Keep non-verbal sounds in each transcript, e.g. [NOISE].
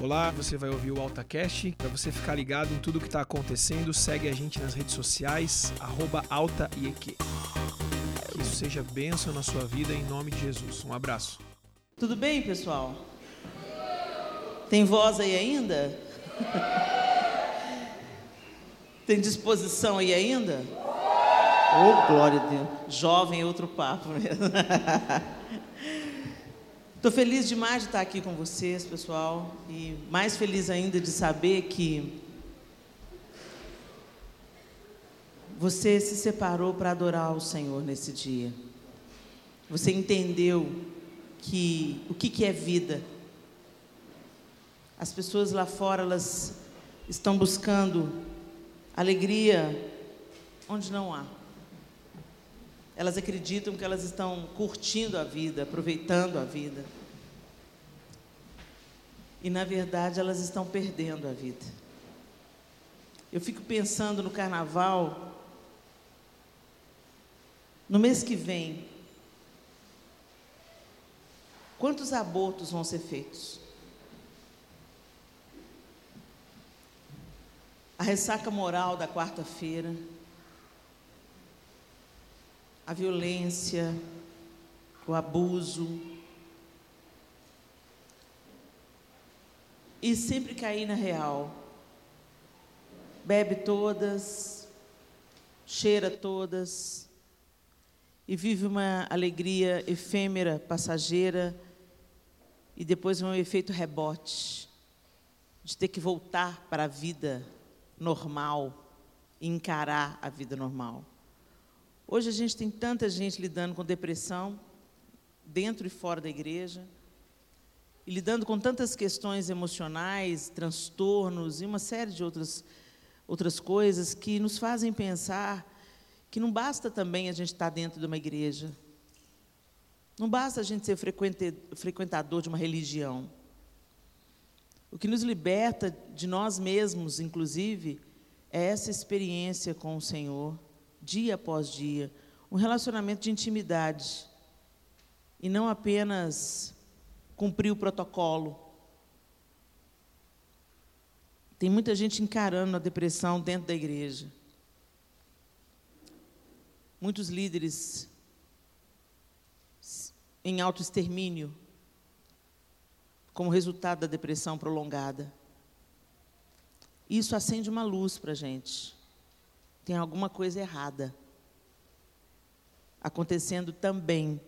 Olá, você vai ouvir o AltaCast. Para você ficar ligado em tudo que está acontecendo, segue a gente nas redes sociais, AltaIEQ. Que isso seja bênção na sua vida em nome de Jesus. Um abraço. Tudo bem, pessoal? Tem voz aí ainda? [LAUGHS] Tem disposição aí ainda? Oh, glória a Deus. Jovem outro papo mesmo. [LAUGHS] Estou feliz demais de estar aqui com vocês, pessoal, e mais feliz ainda de saber que você se separou para adorar o Senhor nesse dia. Você entendeu que o que, que é vida. As pessoas lá fora elas estão buscando alegria onde não há. Elas acreditam que elas estão curtindo a vida, aproveitando a vida. E na verdade elas estão perdendo a vida. Eu fico pensando no carnaval. No mês que vem, quantos abortos vão ser feitos? A ressaca moral da quarta-feira a violência, o abuso. E sempre cair na real. Bebe todas, cheira todas, e vive uma alegria efêmera, passageira, e depois um efeito rebote, de ter que voltar para a vida normal, encarar a vida normal. Hoje a gente tem tanta gente lidando com depressão, dentro e fora da igreja, e lidando com tantas questões emocionais, transtornos e uma série de outras, outras coisas que nos fazem pensar que não basta também a gente estar dentro de uma igreja, não basta a gente ser frequentador de uma religião. O que nos liberta de nós mesmos, inclusive, é essa experiência com o Senhor dia após dia, um relacionamento de intimidade e não apenas cumprir o protocolo. Tem muita gente encarando a depressão dentro da igreja. Muitos líderes em autoextermínio como resultado da depressão prolongada. Isso acende uma luz para a gente tem alguma coisa errada acontecendo também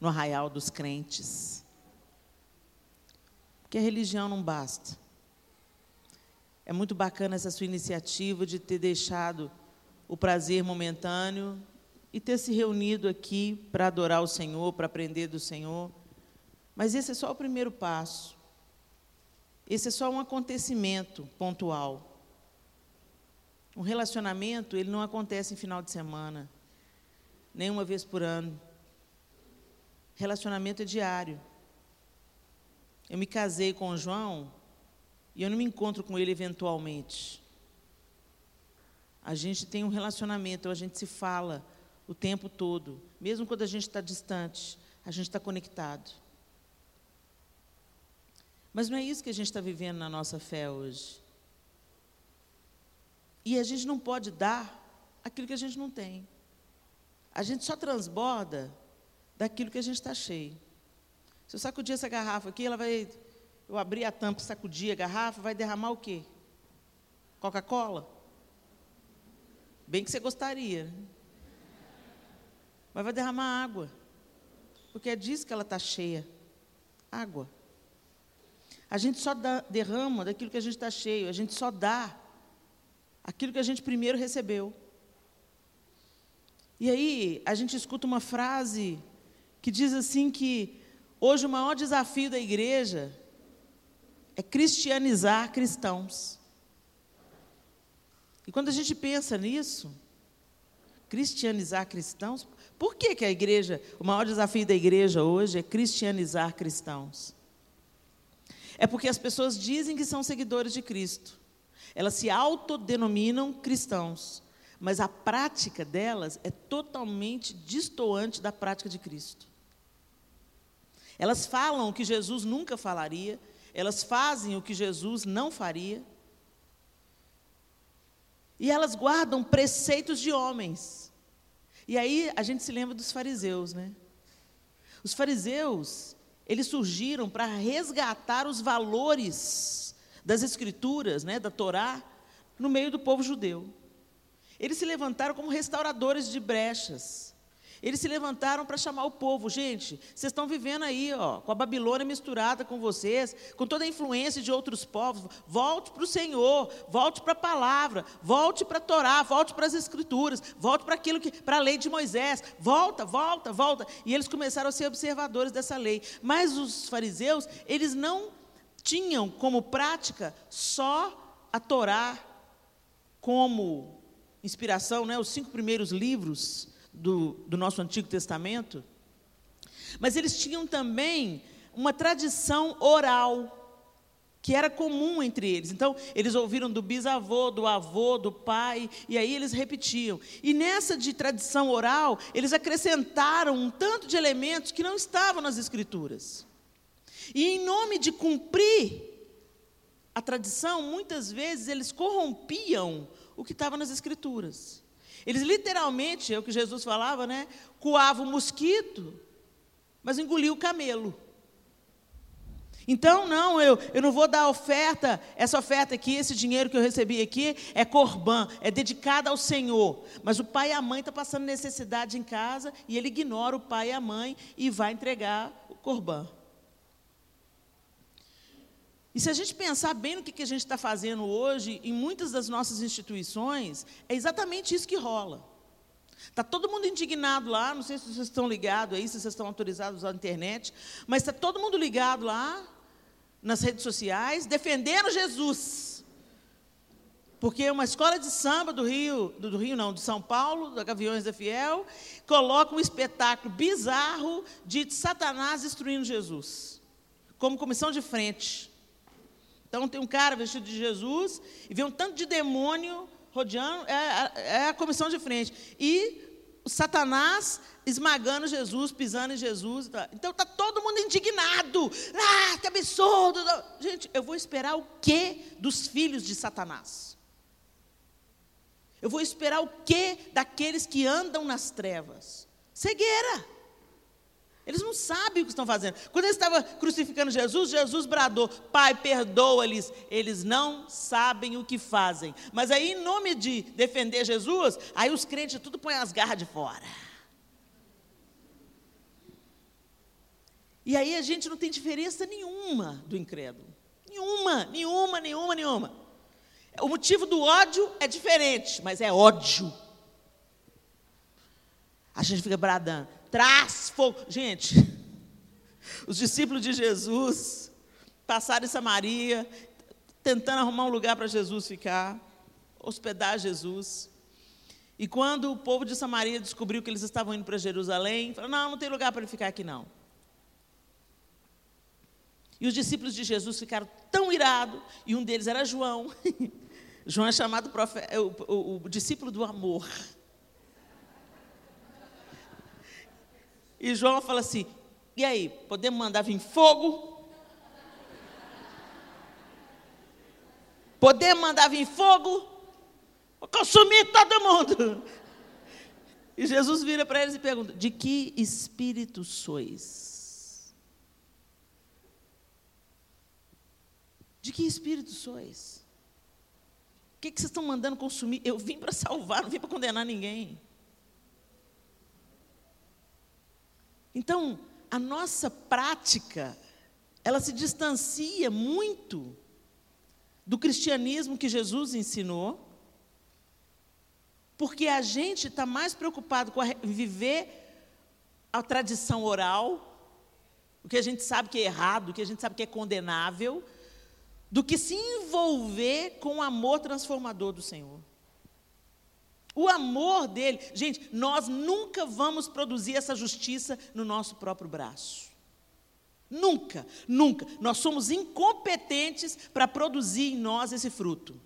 no arraial dos crentes. Porque a religião não basta. É muito bacana essa sua iniciativa de ter deixado o prazer momentâneo e ter se reunido aqui para adorar o Senhor, para aprender do Senhor. Mas esse é só o primeiro passo. Esse é só um acontecimento pontual. Um relacionamento, ele não acontece em final de semana, nem uma vez por ano. Relacionamento é diário. Eu me casei com o João e eu não me encontro com ele eventualmente. A gente tem um relacionamento, a gente se fala o tempo todo, mesmo quando a gente está distante, a gente está conectado. Mas não é isso que a gente está vivendo na nossa fé hoje. E a gente não pode dar aquilo que a gente não tem. A gente só transborda daquilo que a gente está cheio. Se eu sacudir essa garrafa aqui, ela vai. Eu abrir a tampa, sacudir a garrafa, vai derramar o quê? Coca-Cola? Bem que você gostaria. Né? Mas vai derramar água. Porque é disso que ela está cheia. Água. A gente só dá, derrama daquilo que a gente está cheio. A gente só dá aquilo que a gente primeiro recebeu. E aí a gente escuta uma frase que diz assim que hoje o maior desafio da igreja é cristianizar cristãos. E quando a gente pensa nisso, cristianizar cristãos, por que, que a igreja, o maior desafio da igreja hoje é cristianizar cristãos? É porque as pessoas dizem que são seguidores de Cristo, elas se autodenominam cristãos, mas a prática delas é totalmente distoante da prática de Cristo. Elas falam o que Jesus nunca falaria elas fazem o que Jesus não faria. E elas guardam preceitos de homens. E aí a gente se lembra dos fariseus, né? Os fariseus, eles surgiram para resgatar os valores das escrituras, né, da Torá, no meio do povo judeu. Eles se levantaram como restauradores de brechas. Eles se levantaram para chamar o povo. Gente, vocês estão vivendo aí, ó, com a Babilônia misturada com vocês, com toda a influência de outros povos. Volte para o Senhor, volte para a palavra, volte para a Torá, volte para as Escrituras, volte para aquilo que, para a lei de Moisés. Volta, volta, volta. E eles começaram a ser observadores dessa lei. Mas os fariseus, eles não tinham como prática só a Torá como inspiração, né, os cinco primeiros livros do, do nosso Antigo Testamento, mas eles tinham também uma tradição oral que era comum entre eles. Então, eles ouviram do bisavô, do avô, do pai, e aí eles repetiam. E nessa de tradição oral, eles acrescentaram um tanto de elementos que não estavam nas escrituras. E em nome de cumprir a tradição, muitas vezes eles corrompiam o que estava nas escrituras. Eles literalmente, é o que Jesus falava, né? Coavam o mosquito, mas engoliu o camelo. Então, não, eu, eu não vou dar oferta, essa oferta aqui, esse dinheiro que eu recebi aqui é corbã, é dedicado ao Senhor. Mas o pai e a mãe estão tá passando necessidade em casa e ele ignora o pai e a mãe e vai entregar o corbã. E se a gente pensar bem no que, a gente está fazendo hoje, em muitas das nossas instituições, é exatamente isso que rola. Está todo mundo indignado lá, não sei se vocês estão ligados aí, se vocês estão autorizados à internet, mas está todo mundo ligado lá, nas redes sociais, defendendo Jesus. Porque uma escola de samba do Rio, do, do Rio não, de São Paulo, da Gaviões da Fiel, coloca um espetáculo bizarro de Satanás destruindo Jesus, como comissão de frente. Então tem um cara vestido de Jesus e vê um tanto de demônio rodeando, é, é a comissão de frente. E Satanás esmagando Jesus, pisando em Jesus. Então está todo mundo indignado. Ah, que absurdo! Gente, eu vou esperar o quê dos filhos de Satanás? Eu vou esperar o quê daqueles que andam nas trevas? Cegueira. Eles não sabem o que estão fazendo. Quando eles estavam crucificando Jesus, Jesus bradou: Pai, perdoa-lhes. Eles não sabem o que fazem. Mas aí, em nome de defender Jesus, aí os crentes tudo põem as garras de fora. E aí a gente não tem diferença nenhuma do incrédulo. Nenhuma, nenhuma, nenhuma, nenhuma. O motivo do ódio é diferente, mas é ódio. A gente fica bradando traz fogo. Gente, os discípulos de Jesus passaram em Samaria, tentando arrumar um lugar para Jesus ficar, hospedar Jesus. E quando o povo de Samaria descobriu que eles estavam indo para Jerusalém, falou: não, não tem lugar para ele ficar aqui não. E os discípulos de Jesus ficaram tão irados, e um deles era João. [LAUGHS] João é chamado profeta, o, o, o discípulo do amor. E João fala assim: e aí, podemos mandar vir fogo? Podemos mandar vir fogo? Vou consumir todo mundo. E Jesus vira para eles e pergunta: De que espírito sois? De que espírito sois? O que, que vocês estão mandando consumir? Eu vim para salvar, não vim para condenar ninguém. Então, a nossa prática, ela se distancia muito do cristianismo que Jesus ensinou, porque a gente está mais preocupado com viver a tradição oral, o que a gente sabe que é errado, o que a gente sabe que é condenável, do que se envolver com o amor transformador do Senhor. O amor dele. Gente, nós nunca vamos produzir essa justiça no nosso próprio braço. Nunca, nunca. Nós somos incompetentes para produzir em nós esse fruto.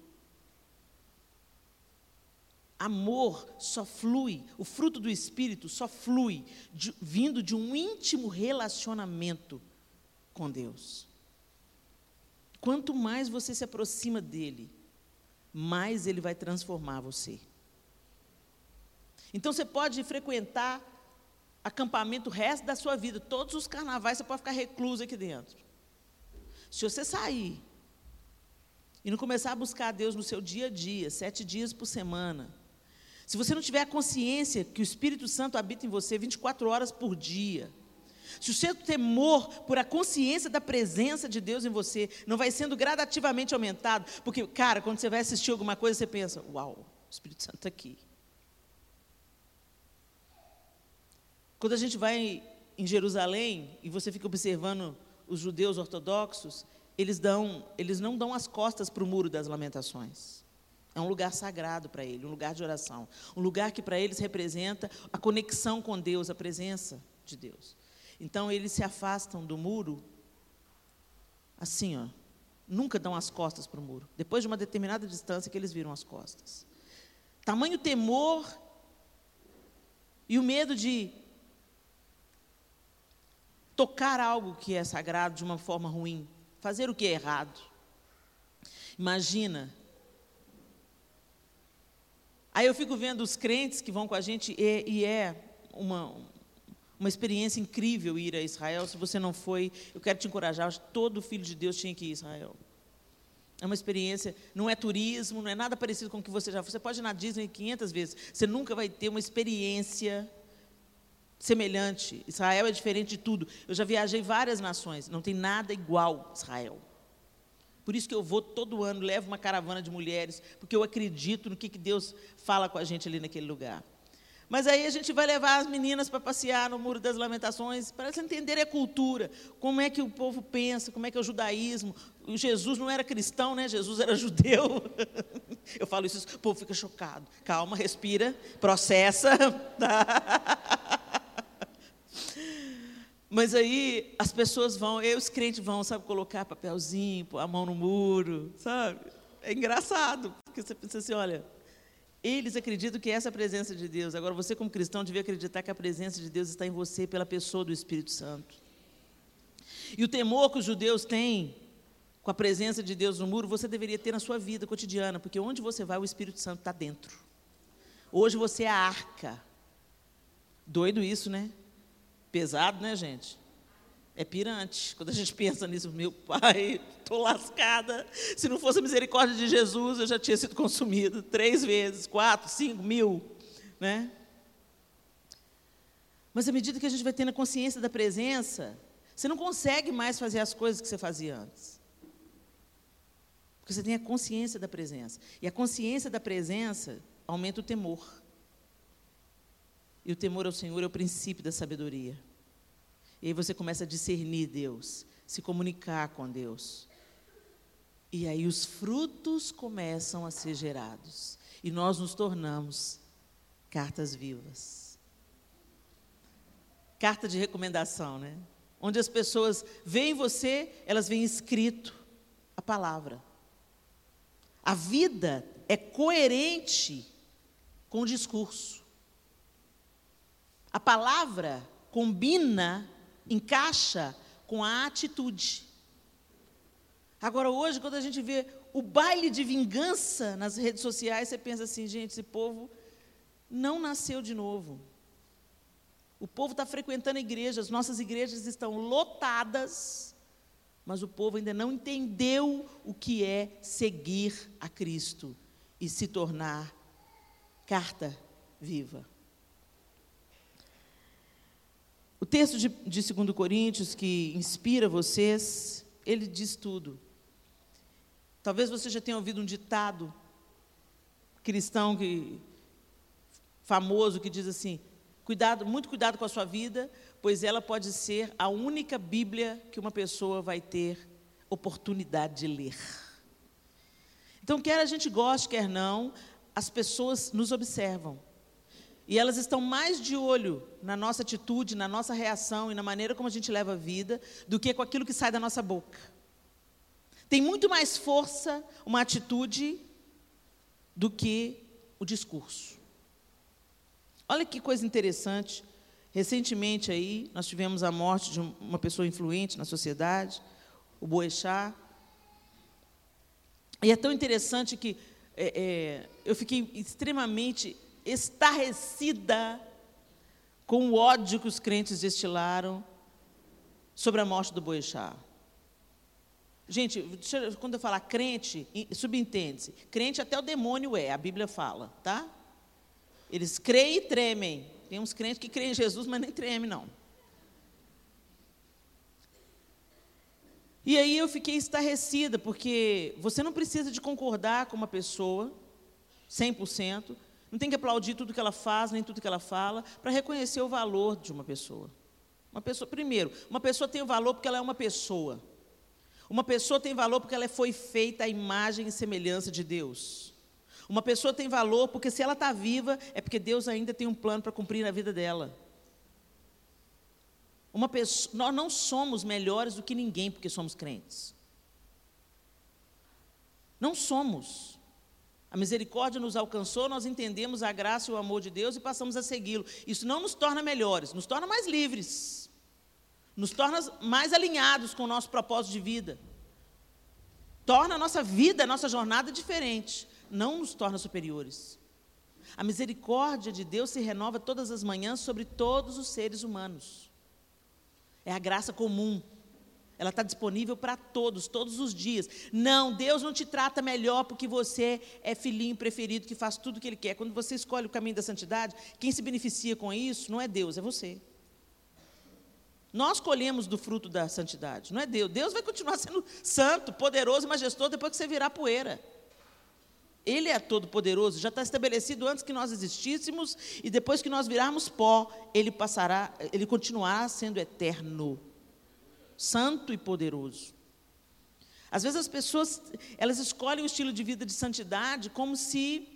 Amor só flui, o fruto do Espírito só flui de, vindo de um íntimo relacionamento com Deus. Quanto mais você se aproxima dele, mais ele vai transformar você. Então você pode frequentar acampamento o resto da sua vida, todos os carnavais você pode ficar recluso aqui dentro. Se você sair e não começar a buscar a Deus no seu dia a dia, sete dias por semana, se você não tiver a consciência que o Espírito Santo habita em você 24 horas por dia, se o seu temor por a consciência da presença de Deus em você não vai sendo gradativamente aumentado, porque, cara, quando você vai assistir alguma coisa, você pensa: Uau, o Espírito Santo está aqui. Quando a gente vai em Jerusalém e você fica observando os judeus ortodoxos, eles, dão, eles não dão as costas para o muro das lamentações. É um lugar sagrado para ele, um lugar de oração. Um lugar que para eles representa a conexão com Deus, a presença de Deus. Então eles se afastam do muro assim, ó. Nunca dão as costas para o muro. Depois de uma determinada distância que eles viram as costas. Tamanho temor e o medo de tocar algo que é sagrado de uma forma ruim, fazer o que é errado. Imagina Aí eu fico vendo os crentes que vão com a gente, e, e é uma, uma experiência incrível ir a Israel. Se você não foi, eu quero te encorajar. Todo filho de Deus tinha que ir a Israel. É uma experiência, não é turismo, não é nada parecido com o que você já foi. Você pode ir na Disney 500 vezes, você nunca vai ter uma experiência semelhante. Israel é diferente de tudo. Eu já viajei várias nações, não tem nada igual Israel. Por isso que eu vou todo ano, levo uma caravana de mulheres, porque eu acredito no que, que Deus fala com a gente ali naquele lugar. Mas aí a gente vai levar as meninas para passear no Muro das Lamentações, para elas entenderem a cultura, como é que o povo pensa, como é que é o judaísmo. Jesus não era cristão, né? Jesus era judeu. [LAUGHS] Eu falo isso, o povo fica chocado. Calma, respira, processa. [LAUGHS] Tá? Mas aí as pessoas vão, eu os crentes vão, sabe, colocar papelzinho, pôr a mão no muro, sabe? É engraçado, porque você pensa assim, olha, eles acreditam que essa é a presença de Deus. Agora você como cristão devia acreditar que a presença de Deus está em você pela pessoa do Espírito Santo. E o temor que os judeus têm com a presença de Deus no muro, você deveria ter na sua vida cotidiana, porque onde você vai, o Espírito Santo está dentro. Hoje você é a arca. Doido isso, né? Pesado, né, gente? É pirante. Quando a gente pensa nisso, meu pai, estou lascada. Se não fosse a misericórdia de Jesus, eu já tinha sido consumido três vezes, quatro, cinco, mil, né? Mas à medida que a gente vai tendo a consciência da presença, você não consegue mais fazer as coisas que você fazia antes. Porque você tem a consciência da presença. E a consciência da presença aumenta o temor. E o temor ao Senhor é o princípio da sabedoria. E aí você começa a discernir Deus, se comunicar com Deus. E aí os frutos começam a ser gerados. E nós nos tornamos cartas vivas. Carta de recomendação, né? Onde as pessoas veem você, elas veem escrito a palavra. A vida é coerente com o discurso. A palavra combina, encaixa com a atitude. Agora, hoje, quando a gente vê o baile de vingança nas redes sociais, você pensa assim, gente, esse povo não nasceu de novo. O povo está frequentando igrejas, nossas igrejas estão lotadas, mas o povo ainda não entendeu o que é seguir a Cristo e se tornar carta viva. O texto de, de 2 Coríntios que inspira vocês, ele diz tudo. Talvez você já tenha ouvido um ditado cristão que, famoso que diz assim: cuidado, muito cuidado com a sua vida, pois ela pode ser a única Bíblia que uma pessoa vai ter oportunidade de ler. Então, quer a gente goste, quer não, as pessoas nos observam. E elas estão mais de olho na nossa atitude, na nossa reação e na maneira como a gente leva a vida, do que com aquilo que sai da nossa boca. Tem muito mais força uma atitude do que o discurso. Olha que coisa interessante. Recentemente aí, nós tivemos a morte de uma pessoa influente na sociedade, o Boechat. E é tão interessante que é, é, eu fiquei extremamente estarrecida com o ódio que os crentes destilaram sobre a morte do Boechat. Gente, quando eu falar crente, subentende-se. Crente até o demônio é, a Bíblia fala, tá? Eles creem e tremem. Tem uns crentes que creem em Jesus, mas nem tremem, não. E aí eu fiquei estarrecida, porque você não precisa de concordar com uma pessoa, 100%, não tem que aplaudir tudo que ela faz, nem tudo que ela fala, para reconhecer o valor de uma pessoa. Uma pessoa, primeiro, uma pessoa tem valor porque ela é uma pessoa. Uma pessoa tem valor porque ela foi feita à imagem e semelhança de Deus. Uma pessoa tem valor porque se ela está viva, é porque Deus ainda tem um plano para cumprir na vida dela. Uma pessoa, nós não somos melhores do que ninguém porque somos crentes. Não somos. A misericórdia nos alcançou, nós entendemos a graça e o amor de Deus e passamos a segui-lo. Isso não nos torna melhores, nos torna mais livres, nos torna mais alinhados com o nosso propósito de vida, torna a nossa vida, a nossa jornada diferente, não nos torna superiores. A misericórdia de Deus se renova todas as manhãs sobre todos os seres humanos. É a graça comum. Ela está disponível para todos, todos os dias. Não, Deus não te trata melhor porque você é filhinho preferido que faz tudo o que Ele quer. Quando você escolhe o caminho da santidade, quem se beneficia com isso não é Deus, é você. Nós colhemos do fruto da santidade, não é Deus. Deus vai continuar [LAUGHS] sendo santo, poderoso e majestoso depois que você virar poeira. Ele é todo-poderoso, já está estabelecido antes que nós existíssemos e depois que nós virarmos pó, ele passará, ele continuará sendo eterno santo e poderoso. Às vezes as pessoas, elas escolhem um estilo de vida de santidade como se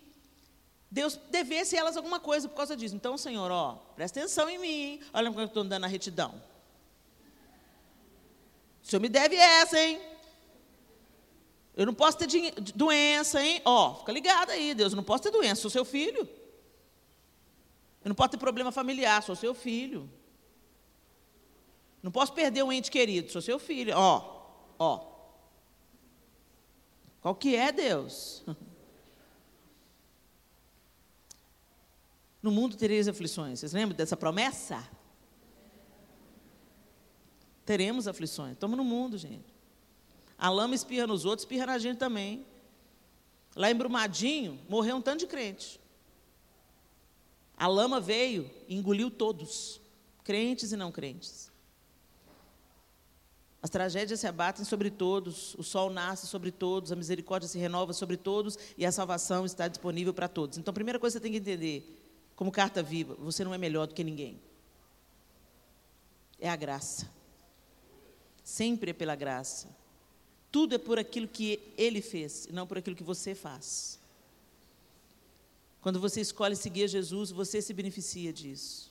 Deus devesse elas alguma coisa por causa disso. Então, Senhor, ó, presta atenção em mim. Olha como eu estou andando na retidão. O Senhor me deve essa, hein? Eu não posso ter doença, hein? Ó, fica ligado aí, Deus, eu não posso ter doença, sou seu filho. Eu não posso ter problema familiar, sou seu filho. Não posso perder um ente querido, sou seu filho. Ó, ó. Qual que é Deus? [LAUGHS] No mundo tereis aflições. Vocês lembram dessa promessa? Teremos aflições. Estamos no mundo, gente. A lama espirra nos outros, espirra na gente também. Lá em Brumadinho, morreu um tanto de crente. A lama veio e engoliu todos, crentes e não crentes. As tragédias se abatem sobre todos, o sol nasce sobre todos, a misericórdia se renova sobre todos e a salvação está disponível para todos. Então, a primeira coisa que você tem que entender, como carta viva, você não é melhor do que ninguém. É a graça. Sempre é pela graça. Tudo é por aquilo que ele fez, não por aquilo que você faz. Quando você escolhe seguir Jesus, você se beneficia disso.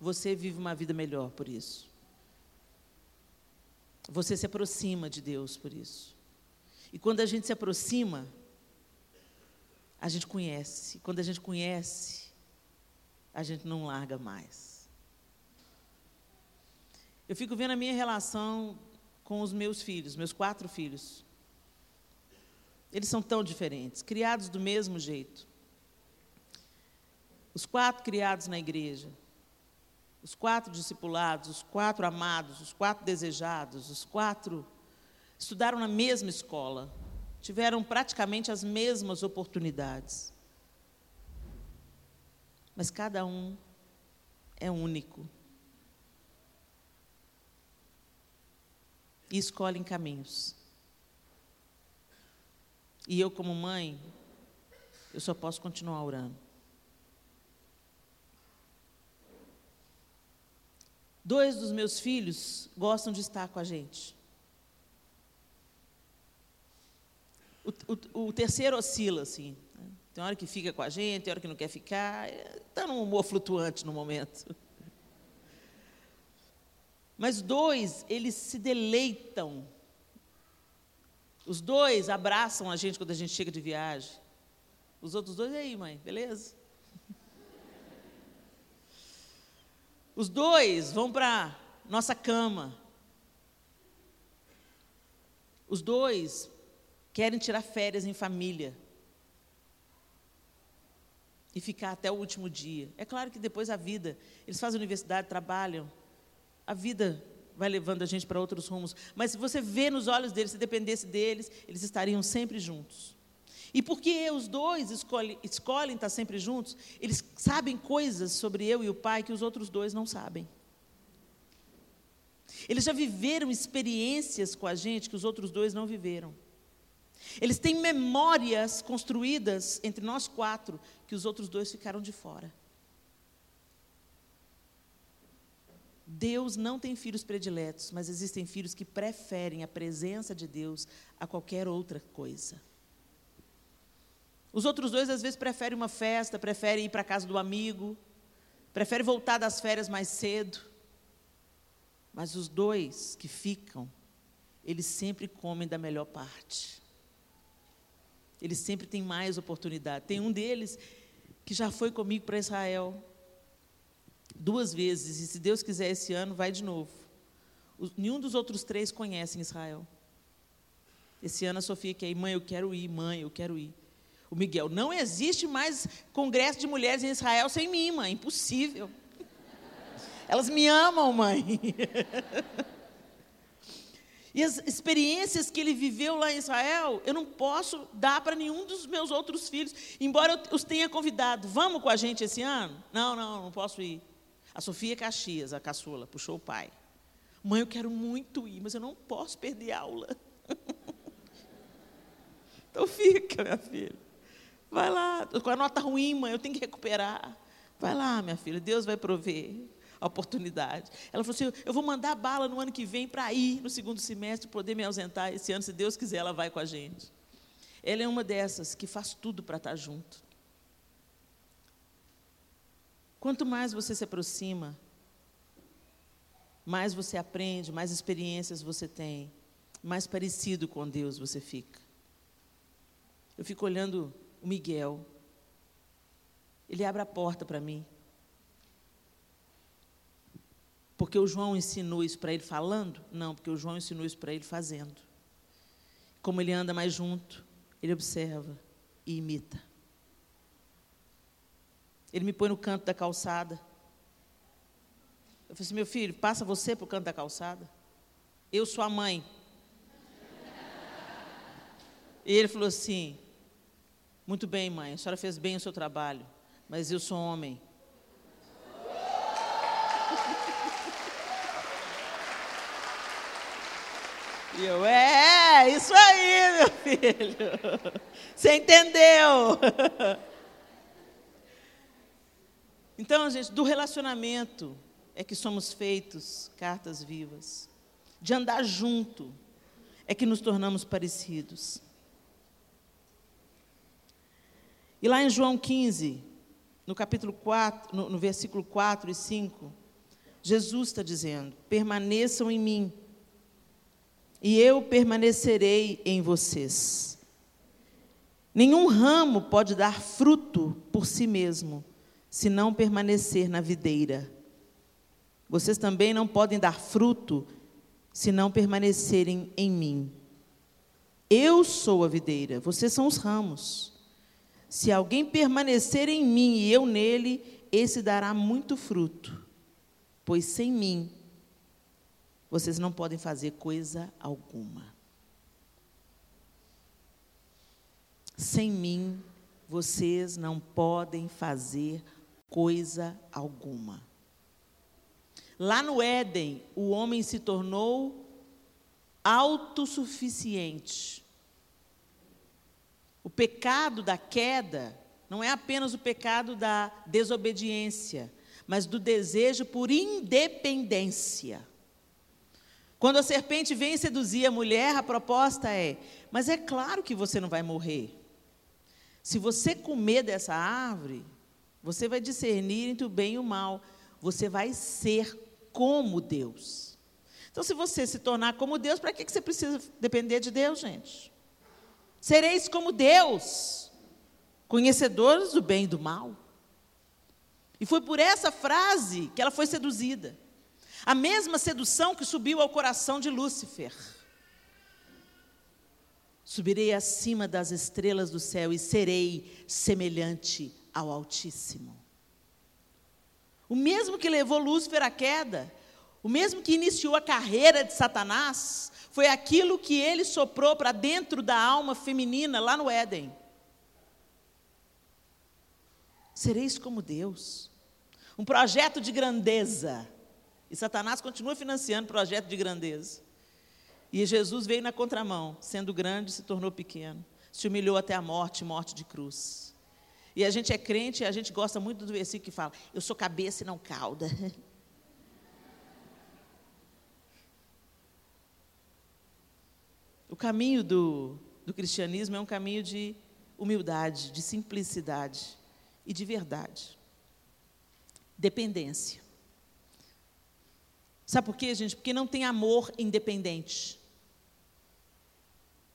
Você vive uma vida melhor por isso. Você se aproxima de Deus por isso. E quando a gente se aproxima, a gente conhece. Quando a gente conhece, a gente não larga mais. Eu fico vendo a minha relação com os meus filhos, meus quatro filhos. Eles são tão diferentes, criados do mesmo jeito. Os quatro criados na igreja os quatro discipulados, os quatro amados, os quatro desejados, os quatro estudaram na mesma escola, tiveram praticamente as mesmas oportunidades. Mas cada um é único. E escolhem caminhos. E eu, como mãe, eu só posso continuar orando. Dois dos meus filhos gostam de estar com a gente. O, o, o terceiro oscila, assim. Né? Tem hora que fica com a gente, tem hora que não quer ficar. Está num humor flutuante no momento. Mas dois, eles se deleitam. Os dois abraçam a gente quando a gente chega de viagem. Os outros dois, e aí, mãe, beleza? Os dois vão para nossa cama. Os dois querem tirar férias em família e ficar até o último dia. É claro que depois a vida, eles fazem universidade, trabalham, a vida vai levando a gente para outros rumos. Mas se você vê nos olhos deles, se dependesse deles, eles estariam sempre juntos. E porque os dois escolhem, escolhem estar sempre juntos, eles sabem coisas sobre eu e o pai que os outros dois não sabem. Eles já viveram experiências com a gente que os outros dois não viveram. Eles têm memórias construídas entre nós quatro que os outros dois ficaram de fora. Deus não tem filhos prediletos, mas existem filhos que preferem a presença de Deus a qualquer outra coisa. Os outros dois, às vezes, preferem uma festa, preferem ir para a casa do amigo, preferem voltar das férias mais cedo. Mas os dois que ficam, eles sempre comem da melhor parte. Eles sempre têm mais oportunidade. Tem um deles que já foi comigo para Israel duas vezes, e se Deus quiser esse ano, vai de novo. Nenhum dos outros três conhecem Israel. Esse ano a Sofia quer ir, mãe, eu quero ir, mãe, eu quero ir. O Miguel, não existe mais congresso de mulheres em Israel sem mim, mãe, impossível. Elas me amam, mãe. E as experiências que ele viveu lá em Israel, eu não posso dar para nenhum dos meus outros filhos, embora eu os tenha convidado. Vamos com a gente esse ano? Não, não, não posso ir. A Sofia Caxias, a caçula, puxou o pai. Mãe, eu quero muito ir, mas eu não posso perder aula. [LAUGHS] então fica, minha filha. Vai lá. Com a nota ruim, mãe, eu tenho que recuperar. Vai lá, minha filha, Deus vai prover a oportunidade. Ela falou assim: eu vou mandar bala no ano que vem para ir no segundo semestre, poder me ausentar esse ano, se Deus quiser, ela vai com a gente. Ela é uma dessas que faz tudo para estar junto. Quanto mais você se aproxima, mais você aprende, mais experiências você tem, mais parecido com Deus você fica. Eu fico olhando o Miguel. Ele abre a porta para mim. Porque o João ensinou isso para ele falando? Não, porque o João ensinou isso para ele fazendo. Como ele anda mais junto, ele observa e imita. Ele me põe no canto da calçada. Eu falei assim: meu filho, passa você para o canto da calçada. Eu sou a mãe. E ele falou assim: muito bem, mãe, a senhora fez bem o seu trabalho, mas eu sou homem. [LAUGHS] E eu, é, isso aí, meu filho. [LAUGHS] Você entendeu? [LAUGHS] Então, gente, do relacionamento é que somos feitos cartas vivas. De andar junto é que nos tornamos parecidos. E lá em João 15, no capítulo 4, no, no versículo 4 e 5, Jesus está dizendo: permaneçam em mim e eu permanecerei em vocês. Nenhum ramo pode dar fruto por si mesmo, se não permanecer na videira. Vocês também não podem dar fruto se não permanecerem em mim. Eu sou a videira, vocês são os ramos. Se alguém permanecer em mim e eu nele, esse dará muito fruto, pois sem mim vocês não podem fazer coisa alguma. Sem mim, vocês não podem fazer coisa alguma. Lá no Éden, o homem se tornou autossuficiente. O pecado da queda não é apenas o pecado da desobediência, mas do desejo por independência. Quando a serpente vem seduzir a mulher, a proposta é: mas é claro que você não vai morrer. Se você comer dessa árvore, você vai discernir entre o bem e o mal. Você vai ser como Deus. Então, se você se tornar como Deus, para que você precisa depender de Deus, gente? Sereis como Deus, conhecedores do bem e do mal. E foi por essa frase que ela foi seduzida. A mesma sedução que subiu ao coração de Lúcifer. Subirei acima das estrelas do céu e serei semelhante ao Altíssimo. O mesmo que levou Lúcifer à queda, o mesmo que iniciou a carreira de Satanás, foi aquilo que ele soprou para dentro da alma feminina lá no Éden. Sereis como Deus. Um projeto de grandeza. E Satanás continua financiando projeto de grandeza. E Jesus veio na contramão, sendo grande, se tornou pequeno, se humilhou até a morte, morte de cruz. E a gente é crente e a gente gosta muito do versículo que fala: Eu sou cabeça e não cauda. [LAUGHS] O caminho do, do cristianismo é um caminho de humildade, de simplicidade e de verdade. Dependência. Sabe por quê, gente? Porque não tem amor independente.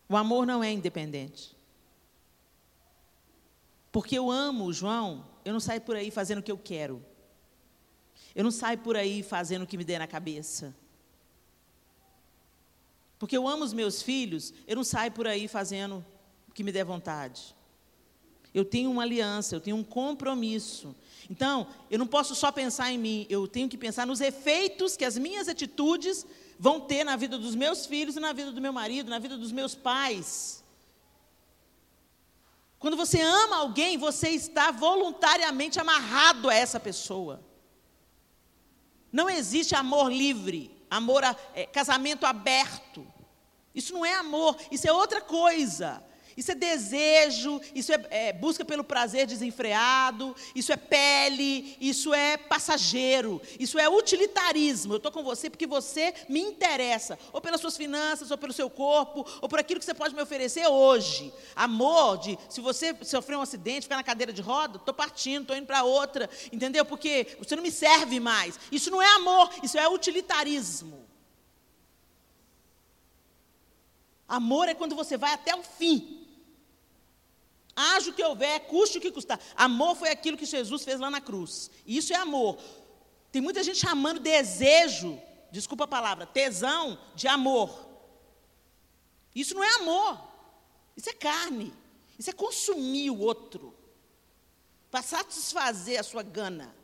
O amor não é independente. Porque eu amo o João, eu não saio por aí fazendo o que eu quero. Eu não saio por aí fazendo o que me der na cabeça. Porque eu amo os meus filhos, eu não saio por aí fazendo o que me der vontade. Eu tenho uma aliança, eu tenho um compromisso. Então, eu não posso só pensar em mim, eu tenho que pensar nos efeitos que as minhas atitudes vão ter na vida dos meus filhos na vida do meu marido, na vida dos meus pais. Quando você ama alguém, você está voluntariamente amarrado a essa pessoa. Não existe amor livre, amor, é, casamento aberto. Isso não é amor, isso é outra coisa. Isso é desejo, isso é, é, busca pelo prazer desenfreado, isso é pele, isso é passageiro, isso é utilitarismo. Eu estou com você porque você me interessa, ou pelas suas finanças, ou pelo seu corpo, ou por aquilo que você pode me oferecer hoje. Amor, de se você sofrer um acidente, ficar na cadeira de roda, estou partindo, estou indo para outra, entendeu? Porque você não me serve mais. Isso não é amor, isso é utilitarismo. Amor é quando você vai até o fim. Haja o que houver, custe o que custar. Amor foi aquilo que Jesus fez lá na cruz. Isso é amor. Tem muita gente chamando desejo, desculpa a palavra, tesão de amor. Isso não é amor. Isso é carne. Isso é consumir o outro. Para satisfazer a sua gana.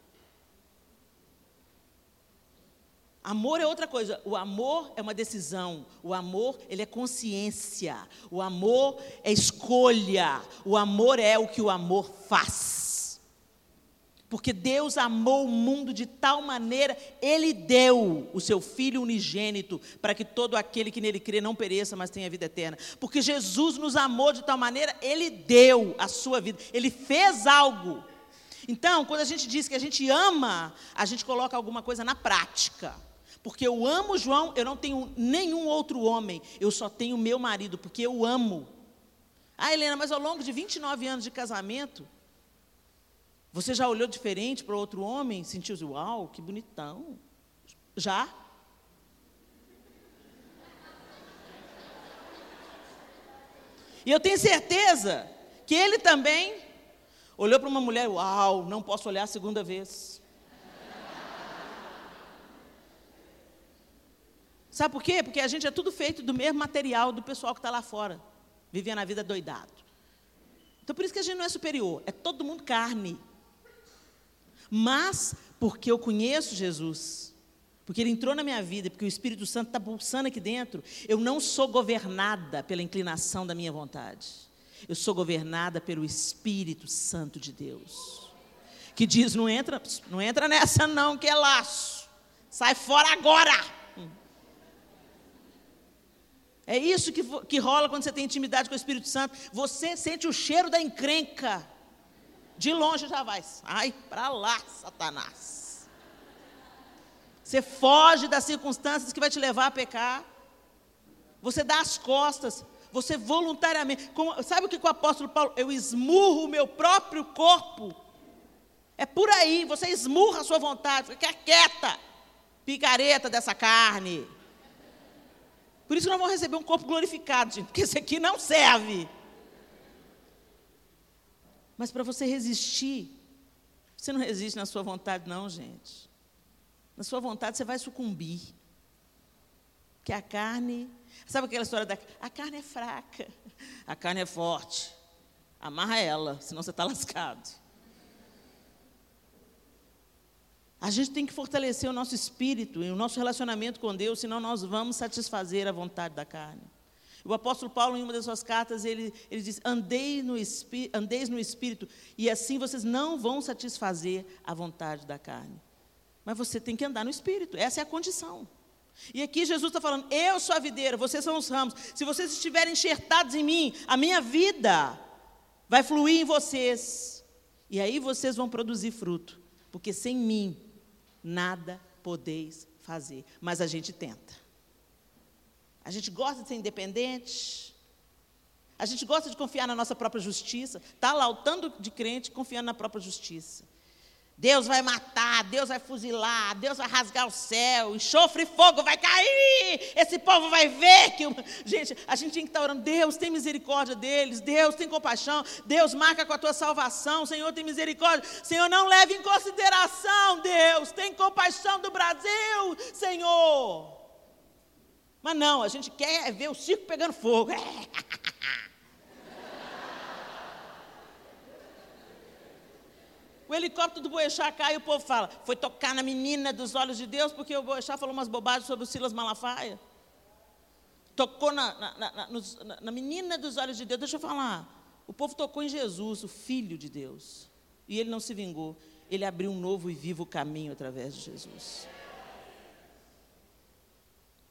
Amor é outra coisa. O amor é uma decisão. O amor, ele é consciência. O amor é escolha. O amor é o que o amor faz. Porque Deus amou o mundo de tal maneira, ele deu o seu filho unigênito para que todo aquele que nele crê não pereça, mas tenha vida eterna. Porque Jesus nos amou de tal maneira, ele deu a sua vida. Ele fez algo. Então, quando a gente diz que a gente ama, a gente coloca alguma coisa na prática. Porque eu amo João, eu não tenho nenhum outro homem, eu só tenho meu marido, porque eu amo. Ah, Helena, mas ao longo de 29 anos de casamento, você já olhou diferente para outro homem? Sentiu, uau, que bonitão. Já? E eu tenho certeza que ele também olhou para uma mulher, uau, não posso olhar a segunda vez. Sabe por quê? Porque a gente é tudo feito do mesmo material do pessoal que está lá fora, vivendo a vida doidado. Então por isso que a gente não é superior, é todo mundo carne. Mas porque eu conheço Jesus, porque Ele entrou na minha vida, porque o Espírito Santo está pulsando aqui dentro, eu não sou governada pela inclinação da minha vontade. Eu sou governada pelo Espírito Santo de Deus. Que diz: não entra, não entra nessa, não, que é laço. Sai fora agora. É isso que, que rola quando você tem intimidade com o Espírito Santo. Você sente o cheiro da encrenca. De longe já vai. Ai, para lá, Satanás. Você foge das circunstâncias que vai te levar a pecar. Você dá as costas. Você voluntariamente. Como, sabe o que o apóstolo Paulo. Eu esmurro o meu próprio corpo. É por aí. Você esmurra a sua vontade. Fica quieta. Picareta dessa carne. Por isso que nós vamos receber um corpo glorificado, gente, porque esse aqui não serve. Mas para você resistir, você não resiste na sua vontade, não, gente. Na sua vontade você vai sucumbir. Que a carne. Sabe aquela história da. A carne é fraca, a carne é forte. Amarra ela, senão você está lascado. A gente tem que fortalecer o nosso espírito e o nosso relacionamento com Deus, senão nós vamos satisfazer a vontade da carne. O apóstolo Paulo, em uma das suas cartas, ele, ele diz: Andei no andeis no espírito, e assim vocês não vão satisfazer a vontade da carne. Mas você tem que andar no espírito, essa é a condição. E aqui Jesus está falando: Eu sou a videira, vocês são os ramos. Se vocês estiverem enxertados em mim, a minha vida vai fluir em vocês. E aí vocês vão produzir fruto. Porque sem mim, nada podeis fazer. Mas a gente tenta. A gente gosta de ser independente. A gente gosta de confiar na nossa própria justiça. Está lá o tanto de crente confiando na própria justiça. Deus vai matar, Deus vai fuzilar, Deus vai rasgar o céu, enxofre e fogo vai cair. Esse povo vai ver que. [LAUGHS] Gente, a gente tem que estar orando. Deus tem misericórdia deles, Deus tem compaixão, Deus marca com a tua salvação, Senhor tem misericórdia. Senhor, não leve em consideração, Deus, tem compaixão do Brasil, Senhor. Mas não, a gente quer ver o circo pegando fogo. [LAUGHS] O helicóptero do Boechat cai e o povo fala, foi tocar na menina dos olhos de Deus, porque o Boechat falou umas bobagens sobre o Silas Malafaia. Tocou na, na, na, na, na menina dos olhos de Deus. Deixa eu falar. O povo tocou em Jesus, o Filho de Deus. E ele não se vingou. Ele abriu um novo e vivo caminho através de Jesus.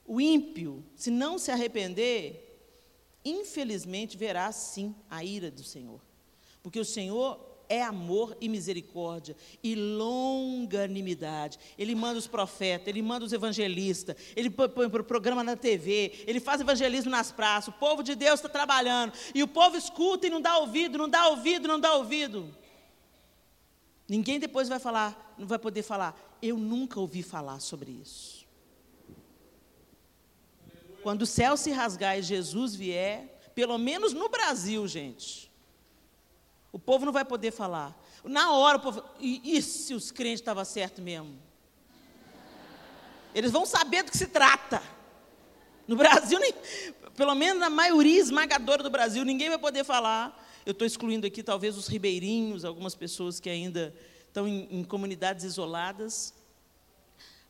O ímpio, se não se arrepender, infelizmente verá sim a ira do Senhor. Porque o Senhor é amor e misericórdia e longanimidade. Ele manda os profetas, ele manda os evangelistas, ele põe o programa na TV, ele faz evangelismo nas praças. O povo de Deus está trabalhando e o povo escuta e não dá ouvido, não dá ouvido, não dá ouvido. Ninguém depois vai falar, não vai poder falar. Eu nunca ouvi falar sobre isso. Quando o céu se rasgar e Jesus vier, pelo menos no Brasil, gente, o povo não vai poder falar. Na hora o povo. E, e se os crentes estavam certos mesmo? Eles vão saber do que se trata. No Brasil, nem, pelo menos na maioria esmagadora do Brasil, ninguém vai poder falar. Eu estou excluindo aqui talvez os ribeirinhos, algumas pessoas que ainda estão em, em comunidades isoladas.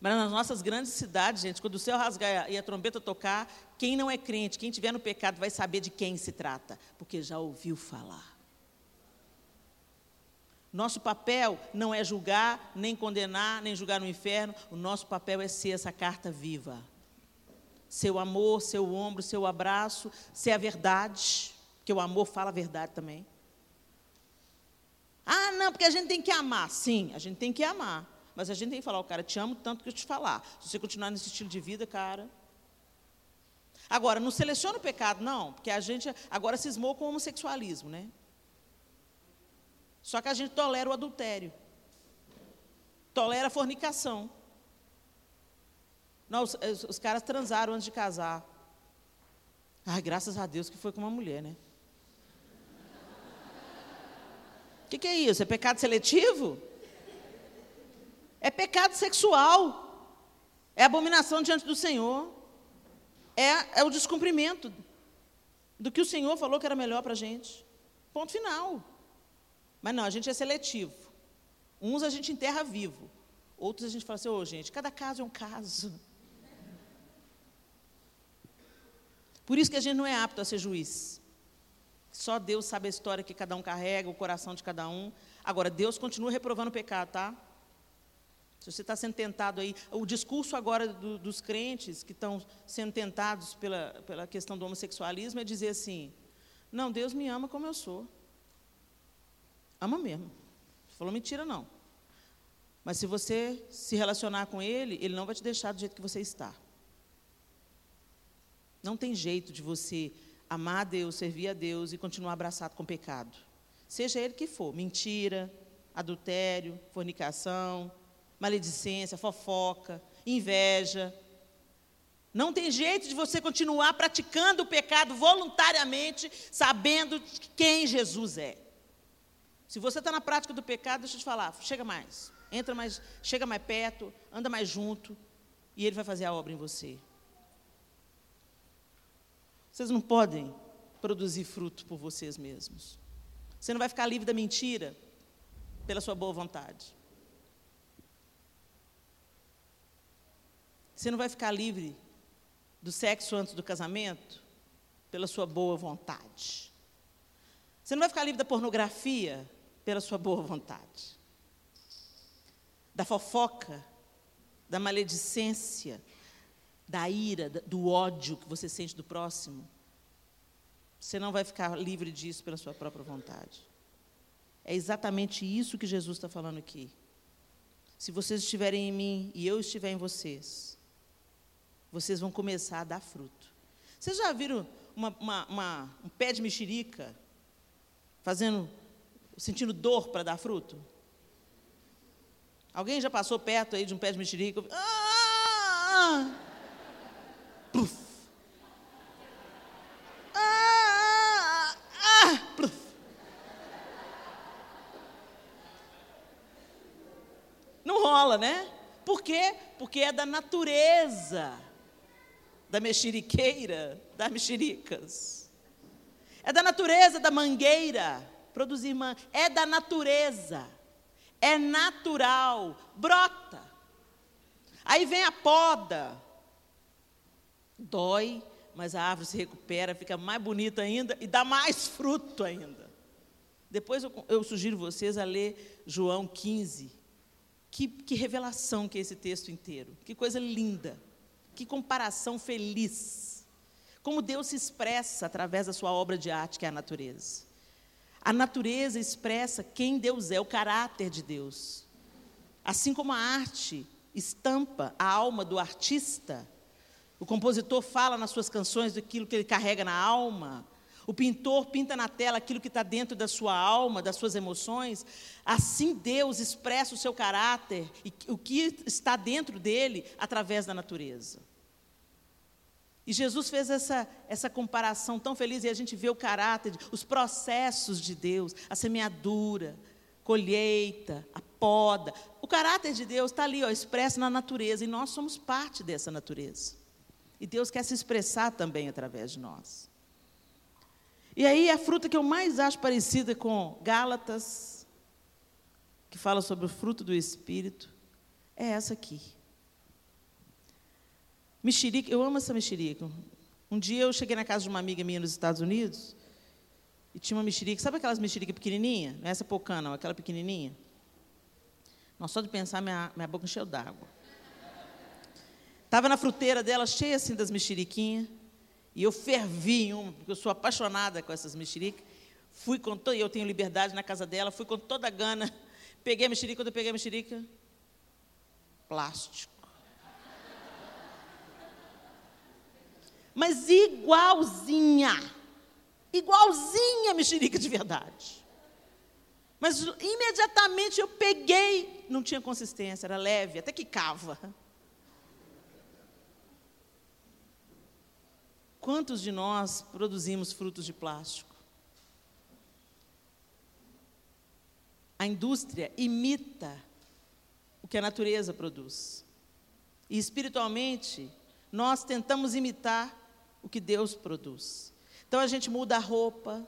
Mas nas nossas grandes cidades, gente, quando o céu rasgar e a trombeta tocar, quem não é crente, quem estiver no pecado, vai saber de quem se trata, porque já ouviu falar. Nosso papel não é julgar, nem condenar, nem julgar no inferno. O nosso papel é ser essa carta viva. Seu amor, seu ombro, seu abraço, ser a verdade, porque o amor fala a verdade também. Ah, não, porque a gente tem que amar. Sim, a gente tem que amar. Mas a gente tem que falar, o cara, te amo tanto que eu te falar. Se você continuar nesse estilo de vida, cara. Agora, não seleciona o pecado, não, porque a gente agora cismou com o homossexualismo, né? Só que a gente tolera o adultério. Tolera a fornicação. Não, os, os, caras transaram antes de casar. Ai, graças a Deus que foi com uma mulher, né? O que, que é isso? É pecado seletivo? É pecado sexual. É abominação diante do Senhor. É, é o descumprimento do que o Senhor falou que era melhor para a gente. Ponto final. Mas não, a gente é seletivo. Uns a gente enterra vivo. Outros a gente fala assim, ô oh, gente, cada caso é um caso. Por isso que a gente não é apto a ser juiz. Só Deus sabe a história que cada um carrega, o coração de cada um. Agora, Deus continua reprovando o pecado, tá? Se você está sendo tentado aí, o discurso agora do, dos crentes que estão sendo tentados pela, pela questão do homossexualismo é dizer assim: não, Deus me ama como eu sou. Ama mesmo. Falou mentira, não. Mas se você se relacionar com ele, ele não vai te deixar do jeito que você está. Não tem jeito de você amar a Deus, servir a Deus e continuar abraçado com pecado. Seja ele que for, mentira, adultério, fornicação, maledicência, fofoca, inveja. Não tem jeito de você continuar praticando o pecado voluntariamente, sabendo quem Jesus é. Se você está na prática do pecado, deixa eu te falar, chega mais, entra mais, chega mais perto, anda mais junto, e ele vai fazer a obra em você. Vocês não podem produzir fruto por vocês mesmos. Você não vai ficar livre da mentira pela sua boa vontade. Você não vai ficar livre do sexo antes do casamento pela sua boa vontade. Você não vai ficar livre da pornografia pela sua boa vontade. Da fofoca, da maledicência, da ira, do ódio que você sente do próximo. Você não vai ficar livre disso pela sua própria vontade. É exatamente isso que Jesus está falando aqui. Se vocês estiverem em mim e eu estiver em vocês, vocês vão começar a dar fruto. Vocês já viram uma, uma, uma, um pé de mexerica fazendo, sentindo dor para dar fruto? Alguém já passou perto aí de um pé de mexerica? Ah! Pluf. Ah! Ah! Não rola, né? Por quê? Porque é da natureza da mexeriqueira, das mexericas. É da natureza da mangueira produzir man... É da natureza. É natural. Brota. Aí vem a poda. Dói, mas a árvore se recupera, fica mais bonita ainda e dá mais [LAUGHS] fruto ainda. Depois eu, eu sugiro vocês a ler João 15. Que, que revelação que é esse texto inteiro. Que coisa linda. Que comparação feliz. Como Deus se expressa através da sua obra de arte, que é a natureza. A natureza expressa quem Deus é, o caráter de Deus. Assim como a arte estampa a alma do artista, o compositor fala nas suas canções daquilo que ele carrega na alma, o pintor pinta na tela aquilo que está dentro da sua alma, das suas emoções. Assim Deus expressa o seu caráter e o que está dentro dele através da natureza. E Jesus fez essa, essa comparação tão feliz e a gente vê o caráter, os processos de Deus, a semeadura, colheita, a poda. O caráter de Deus está ali, ó, expresso na natureza, e nós somos parte dessa natureza. E Deus quer se expressar também através de nós. E aí a fruta que eu mais acho parecida com Gálatas, que fala sobre o fruto do Espírito, é essa aqui. Mexerica, eu amo essa mexerica. Um dia eu cheguei na casa de uma amiga minha nos Estados Unidos e tinha uma mexerica, sabe aquelas mexericas pequenininha? Não é essa pocã, não, aquela pequenininha. Nossa, só de pensar, minha, minha boca encheu d'água. Estava na fruteira dela, cheia assim das mexeriquinhas. E eu fervi em uma, porque eu sou apaixonada com essas mexericas. Fui com toda, eu tenho liberdade na casa dela, fui com toda a gana. Peguei a mexerica, quando eu peguei a mexerica, plástico. Mas igualzinha, igualzinha mexerica de verdade. Mas imediatamente eu peguei, não tinha consistência, era leve, até que cava. Quantos de nós produzimos frutos de plástico? A indústria imita o que a natureza produz. E espiritualmente, nós tentamos imitar o que Deus produz. Então a gente muda a roupa,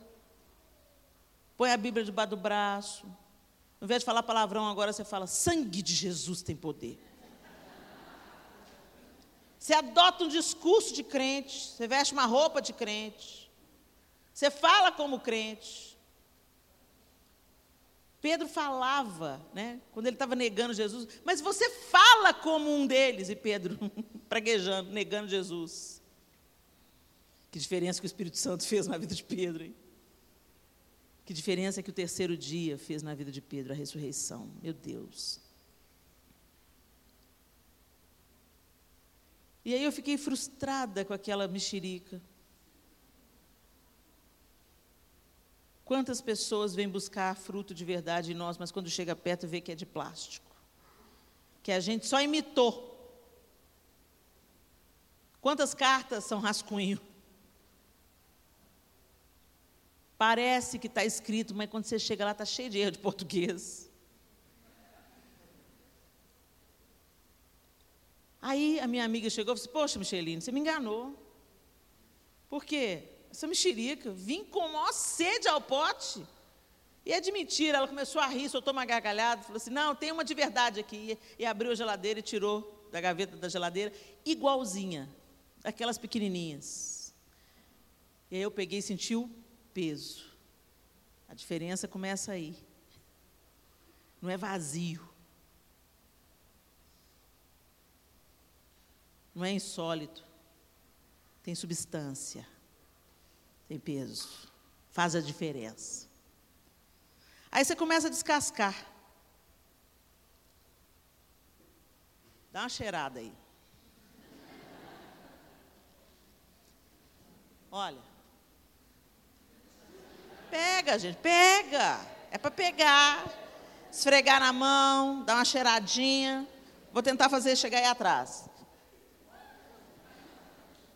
põe a Bíblia debaixo do braço. Ao invés de falar palavrão, agora você fala: sangue de Jesus tem poder. Você adota um discurso de crente, você veste uma roupa de crente, você fala como crente. Pedro falava, né, quando ele estava negando Jesus, mas você fala como um deles, e Pedro [LAUGHS] praguejando, negando Jesus. Que diferença que o Espírito Santo fez na vida de Pedro, hein? Que diferença que o terceiro dia fez na vida de Pedro, a ressurreição. Meu Deus. E aí eu fiquei frustrada com aquela mexerica. Quantas pessoas vêm buscar fruto de verdade em nós, mas quando chega perto vê que é de plástico? Que a gente só imitou. Quantas cartas são rascunho? Parece que está escrito, mas quando você chega lá está cheio de erro de português. Aí a minha amiga chegou e disse: Poxa, Micheline, você me enganou. Por quê? Essa mexerica, vim com maior sede ao pote. E mentira, ela começou a rir, soltou uma gargalhada, falou assim: não, tem uma de verdade aqui. E abriu a geladeira e tirou da gaveta da geladeira, igualzinha, aquelas pequenininhas. E aí eu peguei e senti o peso. A diferença começa aí. Não é vazio. Não é insólito. Tem substância. Tem peso. Faz a diferença. Aí você começa a descascar. Dá uma cheirada aí. Olha. Pega, gente, pega. É para pegar. Esfregar na mão, dar uma cheiradinha. Vou tentar fazer chegar aí atrás.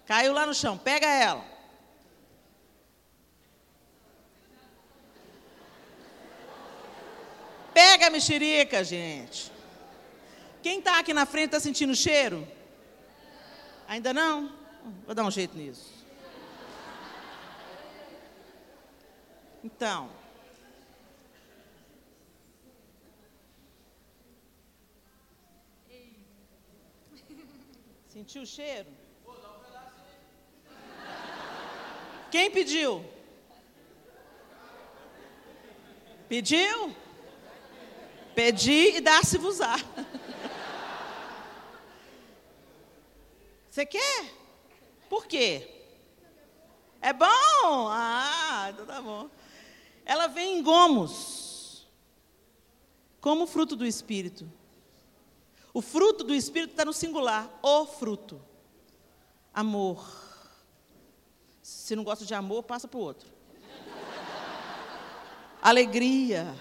Caiu lá no chão, pega ela. Pega a mexerica, gente. Quem está aqui na frente está sentindo cheiro? Ainda não? Vou dar um jeito nisso. Então. Sentiu o cheiro? Quem pediu? Pediu? Pedi e dá-se-vos-á. Você quer? Por quê? É bom? Ah, então tá bom. Ela vem em gomos, como fruto do Espírito. O fruto do Espírito está no singular, o fruto. Amor. Se não gosta de amor, passa para o outro. Alegria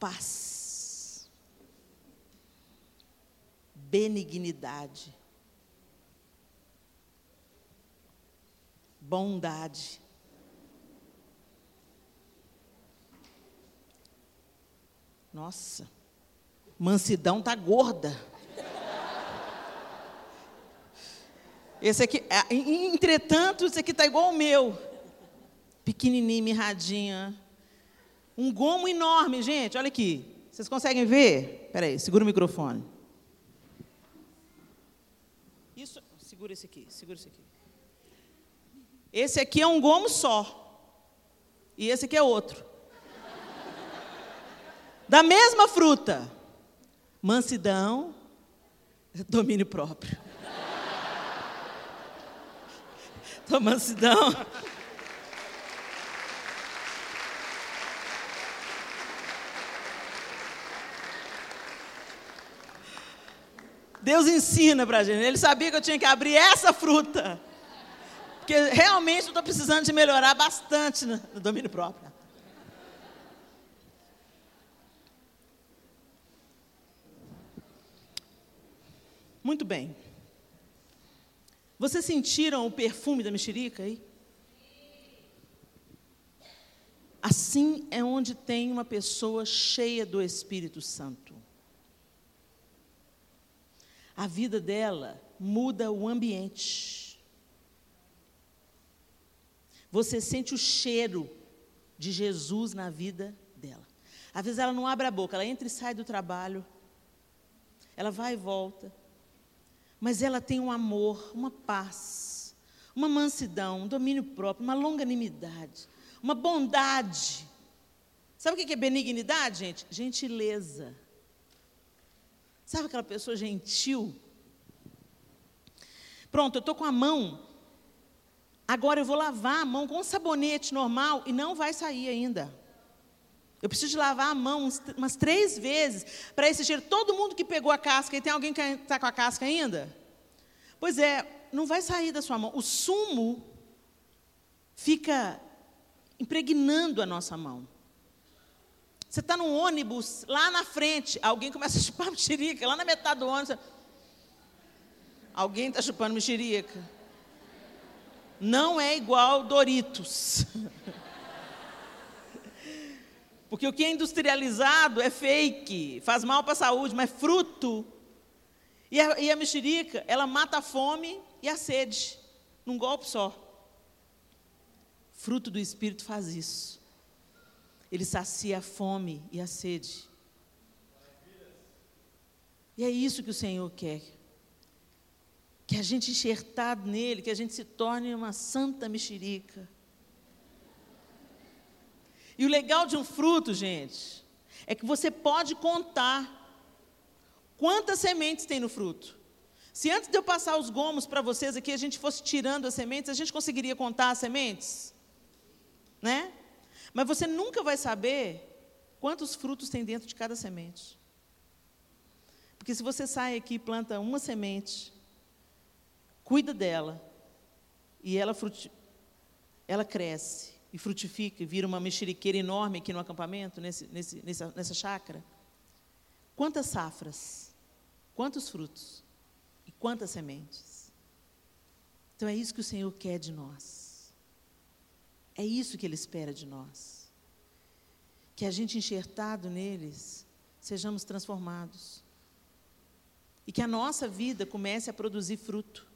paz, benignidade, bondade. Nossa, mansidão tá gorda. Esse aqui, é, entretanto, esse aqui tá igual o meu. Pequenininho, mirradinha. Um gomo enorme, gente, olha aqui. Vocês conseguem ver? Espera aí, segura o microfone. Isso, segura esse aqui, segura esse aqui. Esse aqui é um gomo só. E esse aqui é outro. Da mesma fruta. Mansidão, domínio próprio. Então, mansidão, Deus ensina para a gente. Ele sabia que eu tinha que abrir essa fruta. Porque realmente eu estou precisando de melhorar bastante no domínio próprio. Muito bem. Vocês sentiram o perfume da mexerica aí? Assim é onde tem uma pessoa cheia do Espírito Santo a vida dela muda o ambiente. Você sente o cheiro de Jesus na vida dela. Às vezes ela não abre a boca, ela entra e sai do trabalho, ela vai e volta, mas ela tem um amor, uma paz, uma mansidão, um domínio próprio, uma longanimidade, uma bondade. Sabe o que é benignidade, gente? Gentileza. Sabe aquela pessoa gentil? Pronto, eu estou com a mão. Agora eu vou lavar a mão com um sabonete normal e não vai sair ainda. Eu preciso de lavar a mão umas três vezes para esse cheiro. Todo mundo que pegou a casca, e tem alguém que está com a casca ainda? Pois é, não vai sair da sua mão. O sumo fica impregnando a nossa mão. Você está num ônibus, lá na frente, alguém começa a [LAUGHS] chupar mexerica, lá na metade do ônibus. Alguém está chupando mexerica. Não é igual Doritos. [LAUGHS] Porque o que é industrializado é fake, faz mal para a saúde, mas fruto. E a, e a mexerica, ela mata a fome e a sede, num golpe só. Fruto do Espírito faz isso. Ele sacia a fome e a sede. E é isso que o Senhor quer. Que a gente enxertado nele, que a gente se torne uma santa mexerica. E o legal de um fruto, gente, é que você pode contar quantas sementes tem no fruto. Se antes de eu passar os gomos para vocês aqui, a gente fosse tirando as sementes, a gente conseguiria contar as sementes? Né? Mas você nunca vai saber quantos frutos tem dentro de cada semente. Porque se você sai aqui e planta uma semente, cuida dela, e ela, ela cresce e frutifica, e vira uma mexeriqueira enorme aqui no acampamento, nesse, nesse, nessa, nessa chácara. Quantas safras, quantos frutos e quantas sementes. Então é isso que o Senhor quer de nós. É isso que Ele espera de nós. Que a gente enxertado neles, sejamos transformados. E que a nossa vida comece a produzir fruto.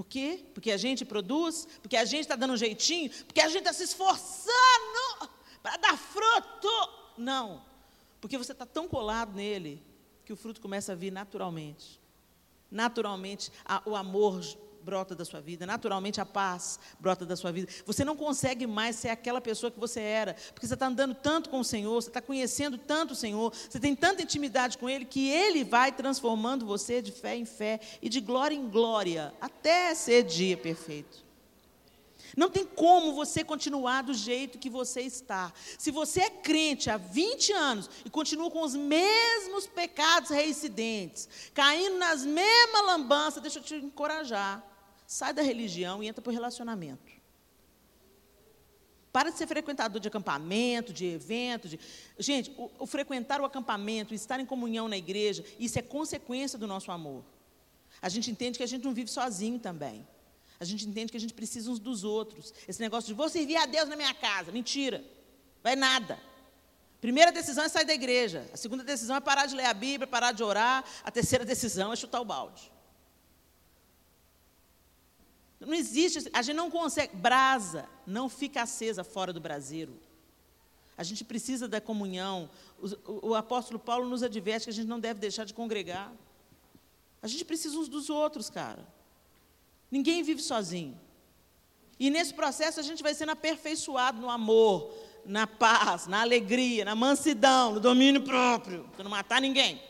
Por quê? Porque a gente produz, porque a gente está dando um jeitinho, porque a gente está se esforçando para dar fruto. Não. Porque você está tão colado nele que o fruto começa a vir naturalmente. Naturalmente, a, o amor brota da sua vida, naturalmente a paz brota da sua vida. Você não consegue mais ser aquela pessoa que você era, porque você está andando tanto com o Senhor, você está conhecendo tanto o Senhor, você tem tanta intimidade com Ele, que Ele vai transformando você de fé em fé e de glória em glória, até ser dia perfeito. Não tem como você continuar do jeito que você está. Se você é crente há 20 anos e continua com os mesmos pecados reincidentes, caindo nas mesmas lambanças, deixa eu te encorajar. Sai da religião e entra para o relacionamento. Para de ser frequentador de acampamento, de evento. De... Gente, o, o frequentar o acampamento, estar em comunhão na igreja, isso é consequência do nosso amor. A gente entende que a gente não vive sozinho também. A gente entende que a gente precisa uns dos outros. Esse negócio de vou servir a Deus na minha casa. Mentira. Vai nada. Primeira decisão é sair da igreja. A segunda decisão é parar de ler a Bíblia, parar de orar. A terceira decisão é chutar o balde. Não existe, a gente não consegue. Brasa não fica acesa fora do braseiro. A gente precisa da comunhão. O, o, apóstolo Paulo nos adverte que a gente não deve deixar de congregar. A gente precisa uns dos outros, cara. Ninguém vive sozinho. E nesse processo a gente vai sendo aperfeiçoado no amor, na paz, na alegria, na mansidão, no domínio próprio, para não matar ninguém.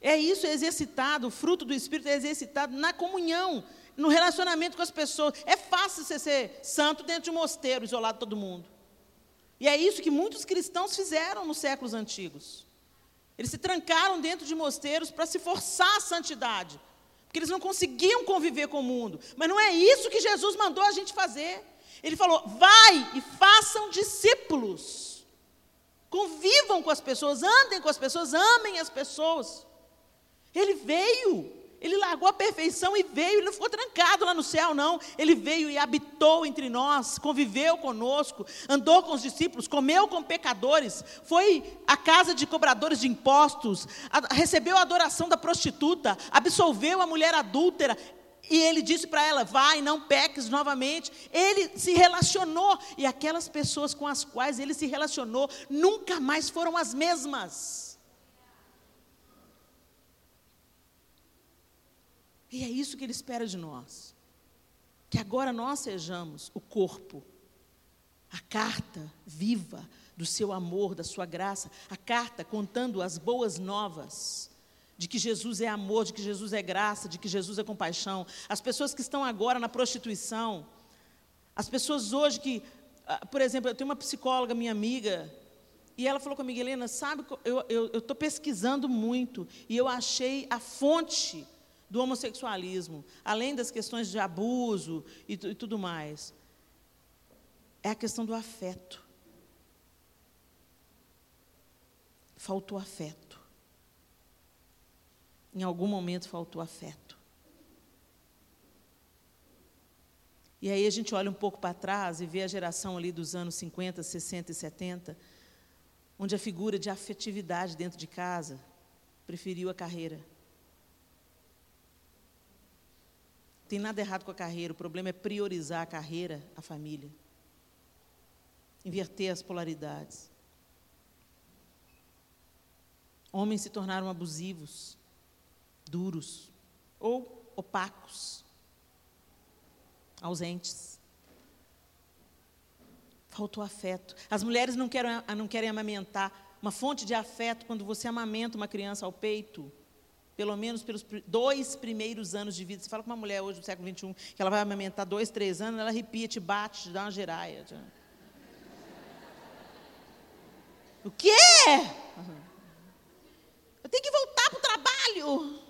É isso, exercitado, o fruto do Espírito é exercitado na comunhão, no relacionamento com as pessoas. É fácil você ser santo dentro de um mosteiro, isolado de todo mundo. E é isso que muitos cristãos fizeram nos séculos antigos. Eles se trancaram dentro de mosteiros para se forçar à santidade, porque eles não conseguiam conviver com o mundo. Mas não é isso que Jesus mandou a gente fazer. Ele falou: vai e façam discípulos. Convivam com as pessoas, andem com as pessoas, amem as pessoas. Ele veio, ele largou a perfeição e veio, ele não ficou trancado lá no céu, não. Ele veio e habitou entre nós, conviveu conosco, andou com os discípulos, comeu com pecadores, foi à casa de cobradores de impostos, a, recebeu a adoração da prostituta, absolveu a mulher adúltera. E ele disse para ela: vai, não peques novamente. Ele se relacionou, e aquelas pessoas com as quais ele se relacionou nunca mais foram as mesmas. E é isso que Ele espera de nós. Que agora nós sejamos o corpo, a carta viva do seu amor, da sua graça, a carta contando as boas novas de que Jesus é amor, de que Jesus é graça, de que Jesus é compaixão. As pessoas que estão agora na prostituição, as pessoas hoje que, ah, por exemplo, eu tenho uma psicóloga, minha amiga, e ela falou comigo, Helena, sabe, eu estou pesquisando muito e eu achei a fonte do homossexualismo, além das questões de abuso e, e tudo mais, é a questão do afeto. Faltou afeto. Em algum momento faltou afeto. E aí a gente olha um pouco para trás e vê a geração ali dos anos 50, 60 e 70, onde a figura de afetividade dentro de casa preferiu a carreira. Tem nada errado com a carreira, o problema é priorizar a carreira, a família. Inverter as polaridades. Homens se tornaram abusivos, duros ou opacos, ausentes. Faltou afeto. As mulheres não querem, não querem amamentar. Uma fonte de afeto quando você amamenta uma criança ao peito, pelo menos pelos dois primeiros anos de vida. Você fala com uma mulher hoje do século XXI que ela vai amamentar dois, três anos, ela arrepia, te bate, te dá uma giraia. [LAUGHS] O quê? Eu tenho que voltar para o trabalho.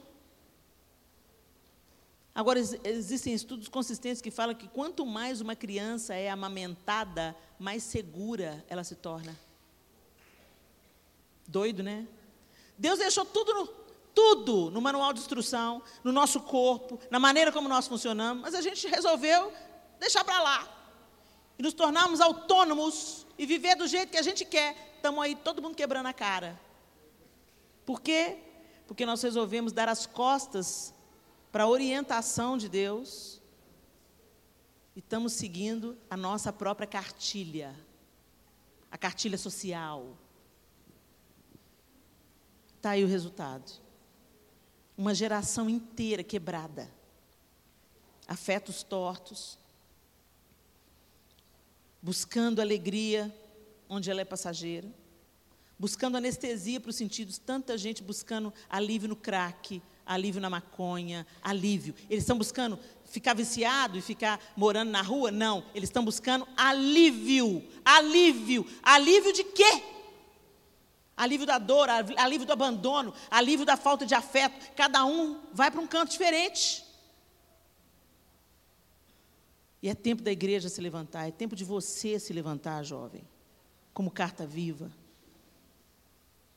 Agora, existem estudos consistentes que falam que quanto mais uma criança é amamentada, mais segura ela se torna. Doido, né? Deus deixou tudo no, tudo no manual de instrução, no nosso corpo, na maneira como nós funcionamos, mas a gente resolveu deixar para lá. E nos tornarmos autônomos e viver do jeito que a gente quer. Estamos aí todo mundo quebrando a cara. Por quê? Porque nós resolvemos dar as costas para a orientação de Deus e estamos seguindo a nossa própria cartilha, a cartilha social. Está aí o resultado. Uma geração inteira quebrada, afetos tortos, buscando alegria onde ela é passageira, buscando anestesia para os sentidos, tanta gente buscando alívio no crack, alívio na maconha, alívio. Eles estão buscando ficar viciado e ficar morando na rua? Não, eles estão buscando alívio. Alívio. Alívio de quê? Alívio da dor, alívio do abandono, alívio da falta de afeto. Cada um vai para um canto diferente. E é tempo da igreja se levantar, é tempo de você se levantar, jovem, como carta viva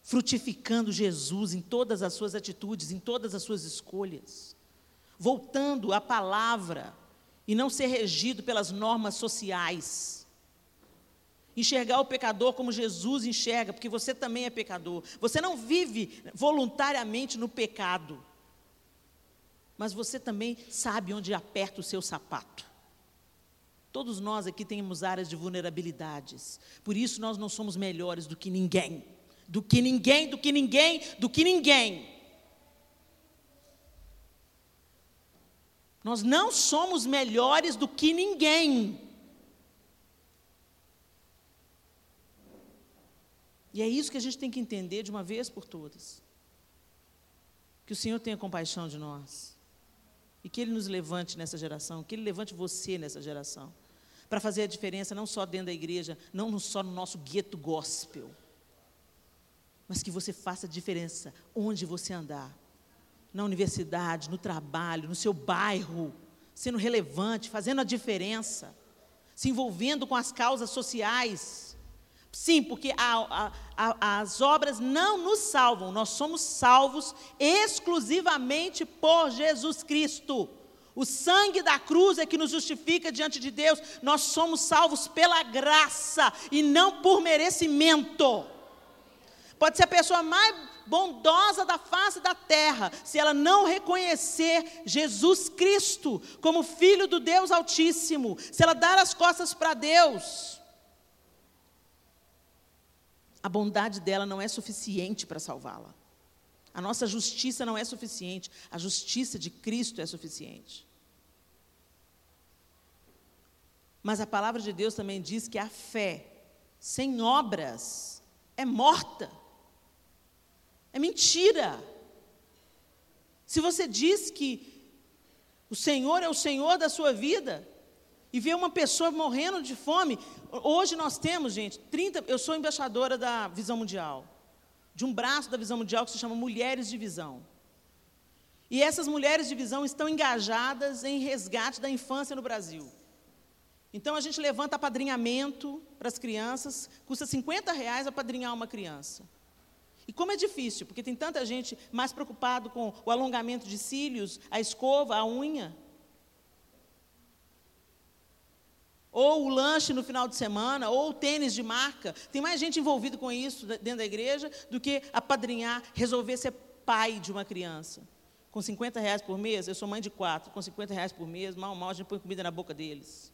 frutificando Jesus em todas as suas atitudes, em todas as suas escolhas, voltando à palavra e não ser regido pelas normas sociais. Enxergar o pecador como Jesus enxerga, porque você também é pecador. Você não vive voluntariamente no pecado, mas você também sabe onde aperta o seu sapato. Todos nós aqui temos áreas de vulnerabilidades, por isso nós não somos melhores do que ninguém do que ninguém, do que ninguém, do que ninguém. Nós não somos melhores do que ninguém. E é isso que a gente tem que entender de uma vez por todas. Que o Senhor tenha compaixão de nós. E que Ele nos levante nessa geração, que Ele levante você nessa geração. Para fazer a diferença não só dentro da igreja, não só no nosso gueto gospel mas que você faça diferença onde você andar. Na universidade, no trabalho, no seu bairro, sendo relevante, fazendo a diferença, se envolvendo com as causas sociais. Sim, porque a, a, a, as obras não nos salvam, nós somos salvos exclusivamente por Jesus Cristo. O sangue da cruz é que nos justifica diante de Deus. Nós somos salvos pela graça e não por merecimento. Pode ser a pessoa mais bondosa da face da terra, se ela não reconhecer Jesus Cristo como Filho do Deus Altíssimo, se ela dar as costas para Deus, a bondade dela não é suficiente para salvá-la. A nossa justiça não é suficiente, a justiça de Cristo é suficiente. Mas a palavra de Deus também diz que a fé sem obras é morta. É mentira. Se você diz que o Senhor é o Senhor da sua vida e vê uma pessoa morrendo de fome, hoje nós temos, gente, 30, eu sou embaixadora da Visão Mundial, de um braço da Visão Mundial que se chama Mulheres de Visão. E essas mulheres de visão estão engajadas em resgate da infância no Brasil. Então a gente levanta apadrinhamento para as crianças, custa 50 reais apadrinhar uma criança. E como é difícil, porque tem tanta gente mais preocupado com o alongamento de cílios, a escova, a unha. Ou o lanche no final de semana, ou o tênis de marca. Tem mais gente envolvida com isso dentro da igreja do que apadrinhar, resolver ser pai de uma criança. Com 50 reais por mês, eu sou mãe de quatro, com 50 reais por mês, mal, mal, a gente põe comida na boca deles.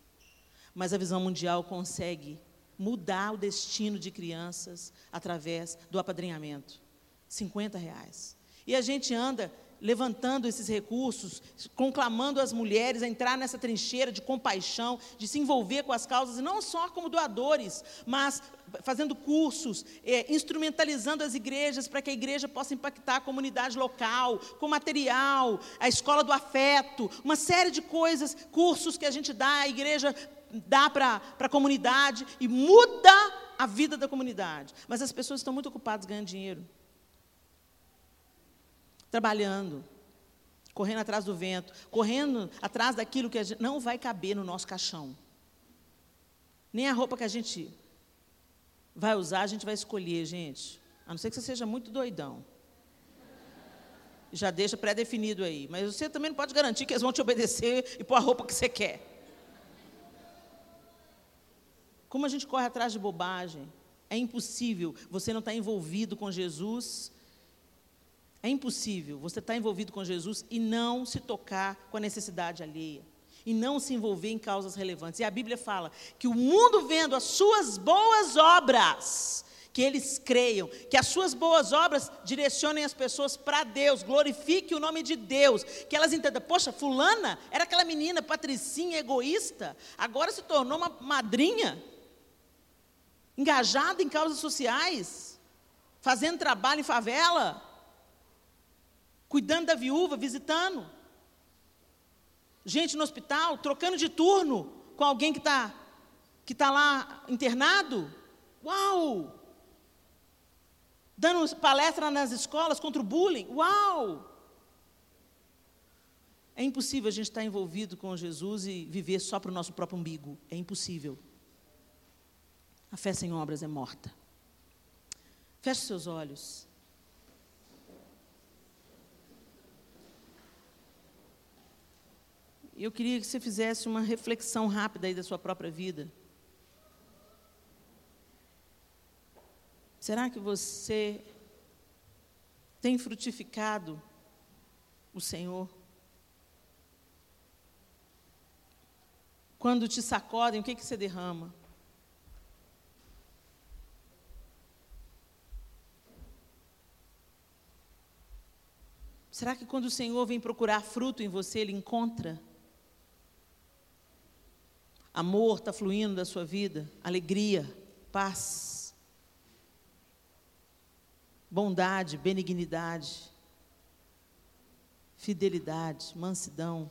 Mas a visão mundial consegue mudar o destino de crianças através do apadrinhamento. 50 reais. E a gente anda levantando esses recursos, conclamando as mulheres a entrar nessa trincheira de compaixão, de se envolver com as causas, não só como doadores, mas fazendo cursos, é, instrumentalizando as igrejas para que a igreja possa impactar a comunidade local, com material, a escola do afeto, uma série de coisas, cursos que a gente dá, a igreja dá para a comunidade e muda a vida da comunidade. Mas as pessoas estão muito ocupadas ganhando dinheiro trabalhando, correndo atrás do vento, correndo atrás daquilo que não vai caber no nosso caixão. Nem a roupa que a gente vai usar, a gente vai escolher, gente. A não ser que você seja muito doidão. Já deixa pré-definido aí. Mas você também não pode garantir que eles vão te obedecer e pôr a roupa que você quer. Como a gente corre atrás de bobagem, é impossível você não estar envolvido com Jesus é impossível você estar envolvido com Jesus e não se tocar com a necessidade alheia. E não se envolver em causas relevantes. E a Bíblia fala que o mundo vendo as suas boas obras, que eles creiam, que as suas boas obras direcionem as pessoas para Deus, glorifique o nome de Deus, que elas entendam, poxa, fulana era aquela menina patricinha, egoísta, agora se tornou uma madrinha, engajada em causas sociais, fazendo trabalho em favela, cuidando da viúva, visitando. Gente no hospital, trocando de turno com alguém que está que tá lá internado. Uau! Dando palestra nas escolas contra o bullying. Uau! É impossível a gente estar envolvido com Jesus e viver só para o nosso próprio umbigo. É impossível. A fé sem obras é morta. Feche seus olhos. Eu queria que você fizesse uma reflexão rápida aí da sua própria vida. Será que você tem frutificado o Senhor? Quando te sacodem, o que, que você derrama? Será que quando o Senhor vem procurar fruto em você, Ele encontra? Amor está fluindo da sua vida, alegria, paz, bondade, benignidade, fidelidade, mansidão.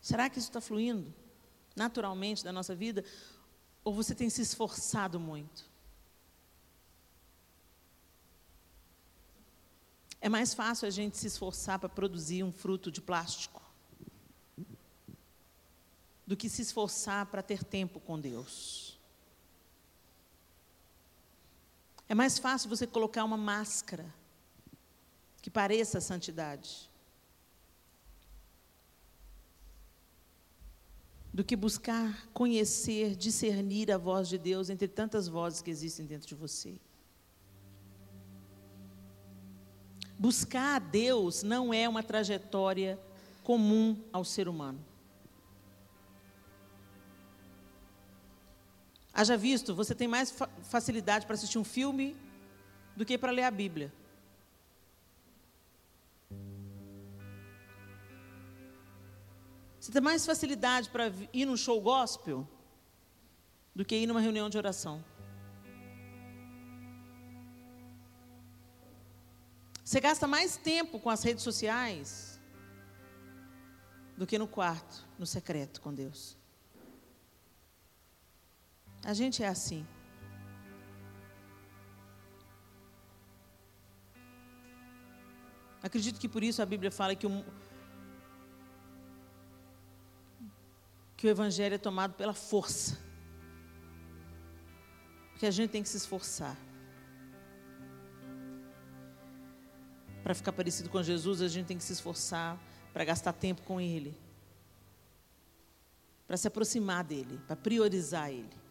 Será que isso está fluindo naturalmente da nossa vida? Ou você tem se esforçado muito? É mais fácil a gente se esforçar para produzir um fruto de plástico do que se esforçar para ter tempo com Deus. É mais fácil você colocar uma máscara que pareça santidade do que buscar conhecer, discernir a voz de Deus entre tantas vozes que existem dentro de você. Buscar a Deus não é uma trajetória comum ao ser humano. Haja visto, você tem mais fa facilidade para assistir um filme do que para ler a Bíblia. Você tem mais facilidade para ir num show gospel do que ir numa reunião de oração. Você gasta mais tempo com as redes sociais do que no quarto, no secreto com Deus. A gente é assim. Acredito que por isso a Bíblia fala que o, que o Evangelho é tomado pela força. Porque a gente tem que se esforçar. Para ficar parecido com Jesus, a gente tem que se esforçar para gastar tempo com Ele. Para se aproximar dEle, para priorizar Ele.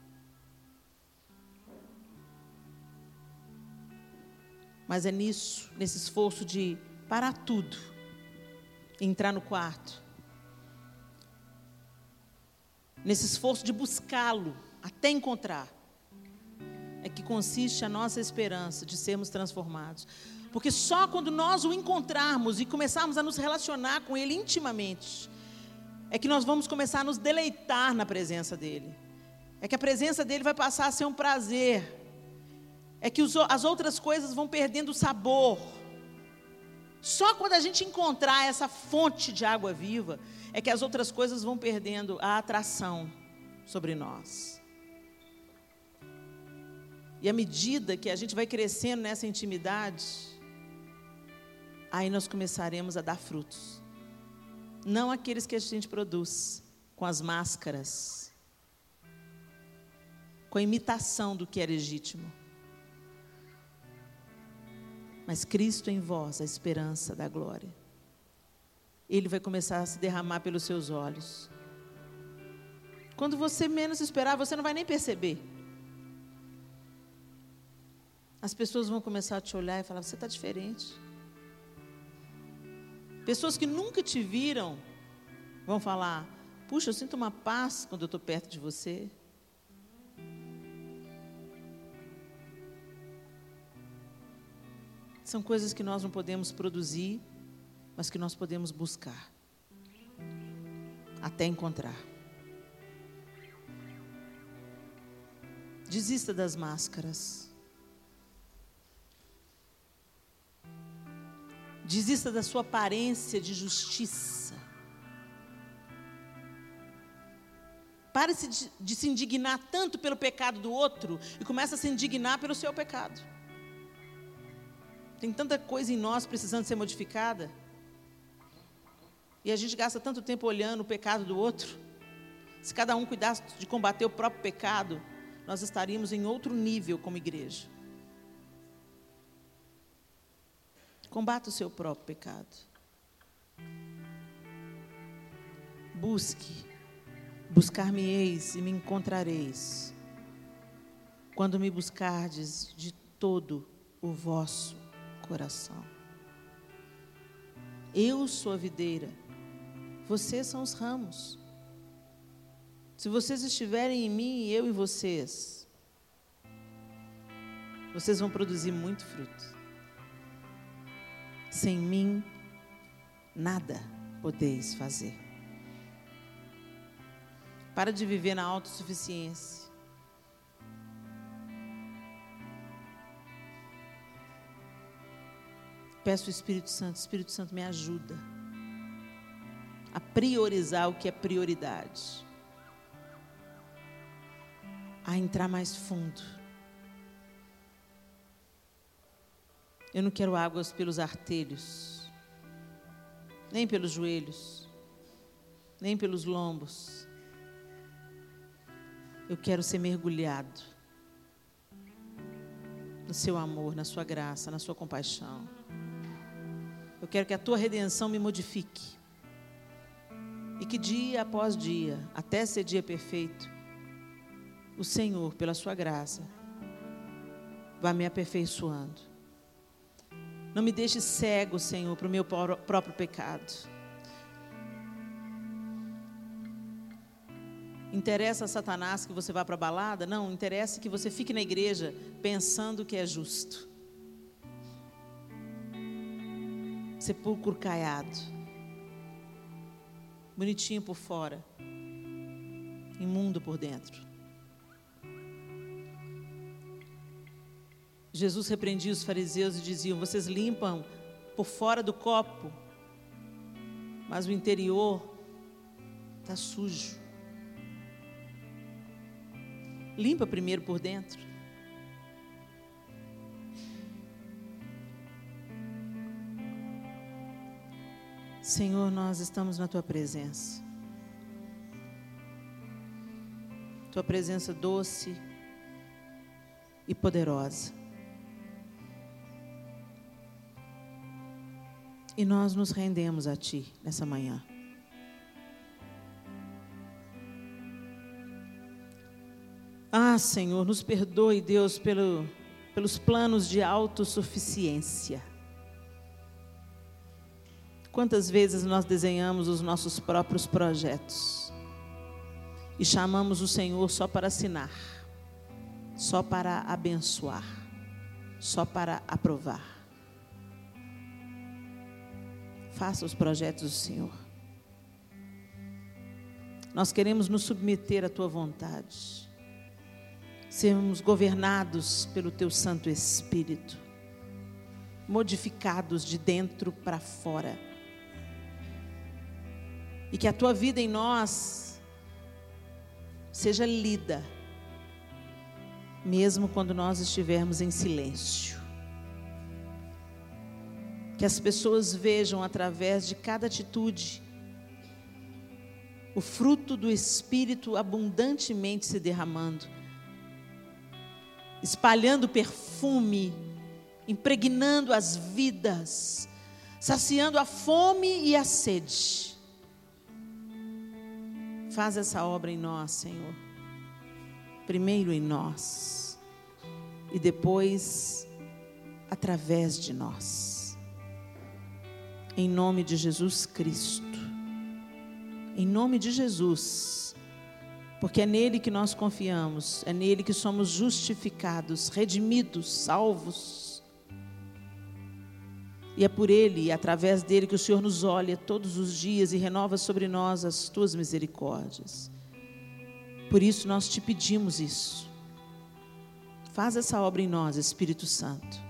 Mas é nisso, nesse esforço de parar tudo, entrar no quarto, nesse esforço de buscá-lo até encontrar, é que consiste a nossa esperança de sermos transformados. Porque só quando nós o encontrarmos e começarmos a nos relacionar com Ele intimamente, é que nós vamos começar a nos deleitar na presença dEle. É que a presença dEle vai passar a ser um prazer. É que os, as outras coisas vão perdendo sabor. Só quando a gente encontrar essa fonte de água viva, é que as outras coisas vão perdendo a atração sobre nós. E à medida que a gente vai crescendo nessa intimidade, aí nós começaremos a dar frutos. Não aqueles que a gente produz com as máscaras, com a imitação do que é legítimo. Mas Cristo em vós, a esperança da glória. Ele vai começar a se derramar pelos seus olhos. Quando você menos esperar, você não vai nem perceber. As pessoas vão começar a te olhar e falar: você está diferente. Pessoas que nunca te viram vão falar: puxa, eu sinto uma paz quando eu estou perto de você. São coisas que nós não podemos produzir, mas que nós podemos buscar até encontrar. Desista das máscaras. Desista da sua aparência de justiça. Pare de, se indignar tanto pelo pecado do outro e comece a se indignar pelo seu pecado. Tem tanta coisa em nós precisando ser modificada. E a gente gasta tanto tempo olhando o pecado do outro. Se cada um cuidasse de combater o próprio pecado, nós estaríamos em outro nível como igreja. Combata o seu próprio pecado. Busque, buscar-me-eis e me encontrareis, quando me buscardes de todo o vosso coração. Eu sou a videira, vocês são os ramos. Se vocês estiverem em mim, eu e vocês, vocês vão produzir muito fruto. Sem mim, nada podeis fazer. Para de viver na autossuficiência. Peço o Espírito Santo, Espírito Santo me ajuda a priorizar o que é prioridade, a entrar mais fundo Eu não quero águas pelos artelhos, nem pelos joelhos, nem pelos lombos. Eu quero ser mergulhado no seu amor, na sua graça, na sua compaixão. Eu quero que a tua redenção me modifique. E que dia após dia, até ser dia perfeito, o Senhor, pela sua graça, vá me aperfeiçoando não me deixe cego, Senhor, para o meu próprio pecado. Interessa a Satanás que você vá para a balada? Não, interessa que você fique na igreja pensando que é justo. Sepulcro caiado. Bonitinho por fora. Imundo por dentro. Jesus repreendia os fariseus e diziam: Vocês limpam por fora do copo, mas o interior está sujo. Limpa primeiro por dentro. Senhor, nós estamos na tua presença. Tua presença doce e poderosa. E nós nos rendemos a Ti nessa manhã. Ah, Senhor, nos perdoe, Deus, pelo, pelos planos de autossuficiência. Quantas vezes nós desenhamos os nossos próprios projetos e chamamos o Senhor só para assinar, só para abençoar, só para aprovar. Faça os projetos do Senhor. Nós queremos nos submeter à tua vontade, sermos governados pelo teu Santo Espírito, modificados de dentro para fora. E que a tua vida em nós seja lida, mesmo quando nós estivermos em silêncio. Que as pessoas vejam através de cada atitude o fruto do Espírito abundantemente se derramando, espalhando perfume, impregnando as vidas, saciando a fome e a sede. Faz essa obra em nós, Senhor. Primeiro em nós e depois através de nós. Em nome de Jesus Cristo em nome de Jesus, porque é nele que nós confiamos, é nele que somos justificados, redimidos, salvos. E é por ele e através dele que o Senhor nos olha todos os dias e renova sobre nós as tuas misericórdias. Por isso nós te pedimos isso. Faz essa obra em nós, Espírito Santo.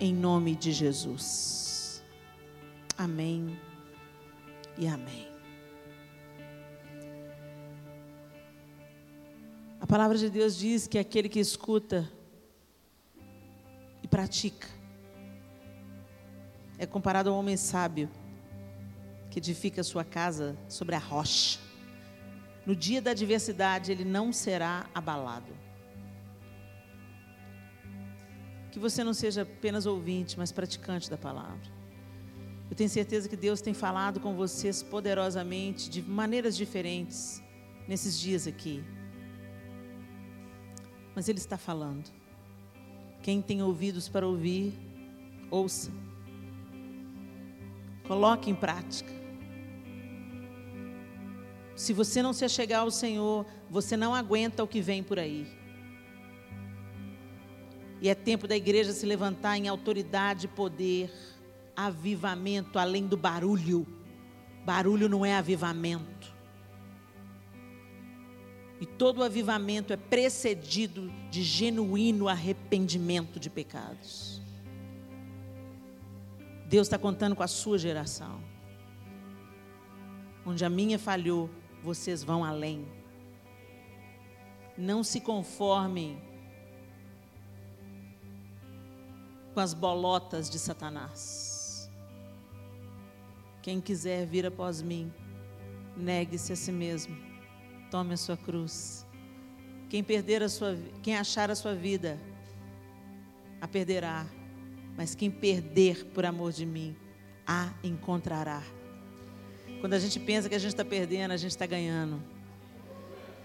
Em nome de Jesus. Amém e amém. A palavra de Deus diz que aquele que escuta e pratica é comparado a um homem sábio que edifica sua casa sobre a rocha. No dia da adversidade, ele não será abalado. Que você não seja apenas ouvinte, mas praticante da palavra. Eu tenho certeza que Deus tem falado com vocês poderosamente, de maneiras diferentes, nesses dias aqui. Mas Ele está falando. Quem tem ouvidos para ouvir, ouça. Coloque em prática. Se você não se achegar ao Senhor, você não aguenta o que vem por aí. E é tempo da igreja se levantar em autoridade poder avivamento além do barulho. Barulho não é avivamento. E todo avivamento é precedido de genuíno arrependimento de pecados. Deus está contando com a sua geração. Onde a minha falhou, vocês vão além. Não se conformem com as bolotas de Satanás. Quem quiser vir após mim, negue-se a si mesmo, tome a sua cruz. Quem perder a sua, quem achar a sua vida, a perderá. Mas quem perder por amor de mim, a encontrará. Quando a gente pensa que a gente está perdendo, a gente está ganhando.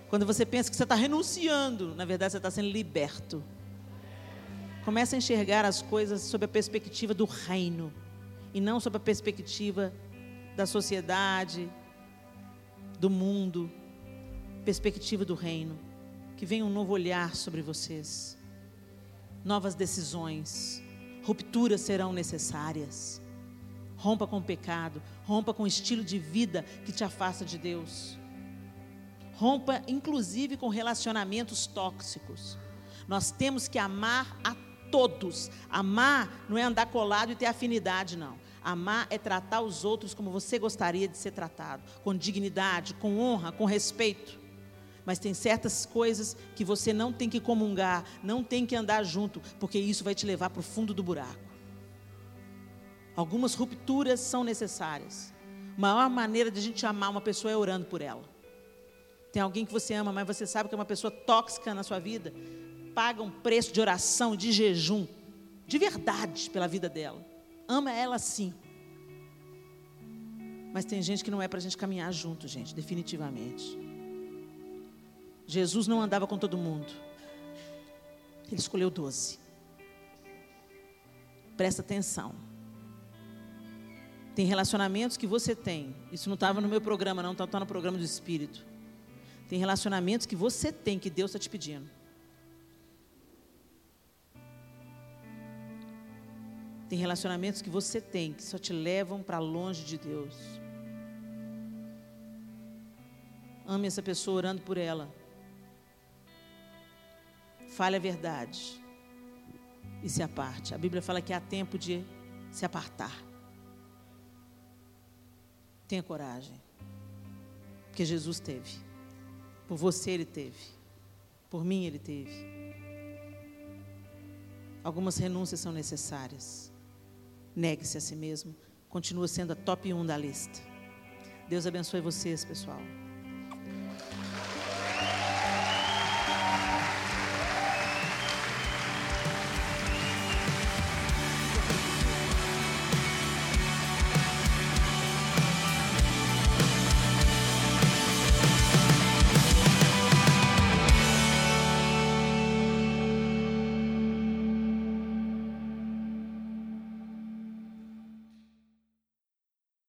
Quando você pensa que você está renunciando, na verdade você está sendo liberto. Comece a enxergar as coisas sob a perspectiva do reino e não sob a perspectiva da sociedade, do mundo, perspectiva do reino. Que venha um novo olhar sobre vocês. Novas decisões, rupturas serão necessárias. Rompa com o pecado, rompa com o estilo de vida que te afasta de Deus. Rompa, inclusive, com relacionamentos tóxicos. Nós temos que amar a todos. Amar não é andar colado e ter afinidade, não. Amar é tratar os outros como você gostaria de ser tratado, com dignidade, com honra, com respeito. Mas tem certas coisas que você não tem que comungar, não tem que andar junto, porque isso vai te levar para o fundo do buraco. Algumas rupturas são necessárias. A maior maneira de a gente amar uma pessoa é orando por ela. Tem alguém que você ama, mas você sabe que é uma pessoa tóxica na sua vida. Paga um preço de oração, de jejum, de verdade pela vida dela ama ela sim. Mas tem gente que não é para a gente caminhar junto, gente, definitivamente. Jesus não andava com todo mundo. Ele escolheu doze. Presta atenção. Tem relacionamentos que você tem. Isso não estava no meu programa, não, está no programa do Espírito. Tem relacionamentos que você tem, que Deus está te pedindo. Tem relacionamentos que você tem, que só te levam para longe de Deus. Ame essa pessoa orando por ela. Fale a verdade. E se aparte. A Bíblia fala que há tempo de se apartar. Tenha coragem. Porque Jesus teve. Por você ele teve. Por mim ele teve. Algumas renúncias são necessárias. Negue-se a si mesmo. Continua sendo a top 1 da lista. Deus abençoe vocês, pessoal.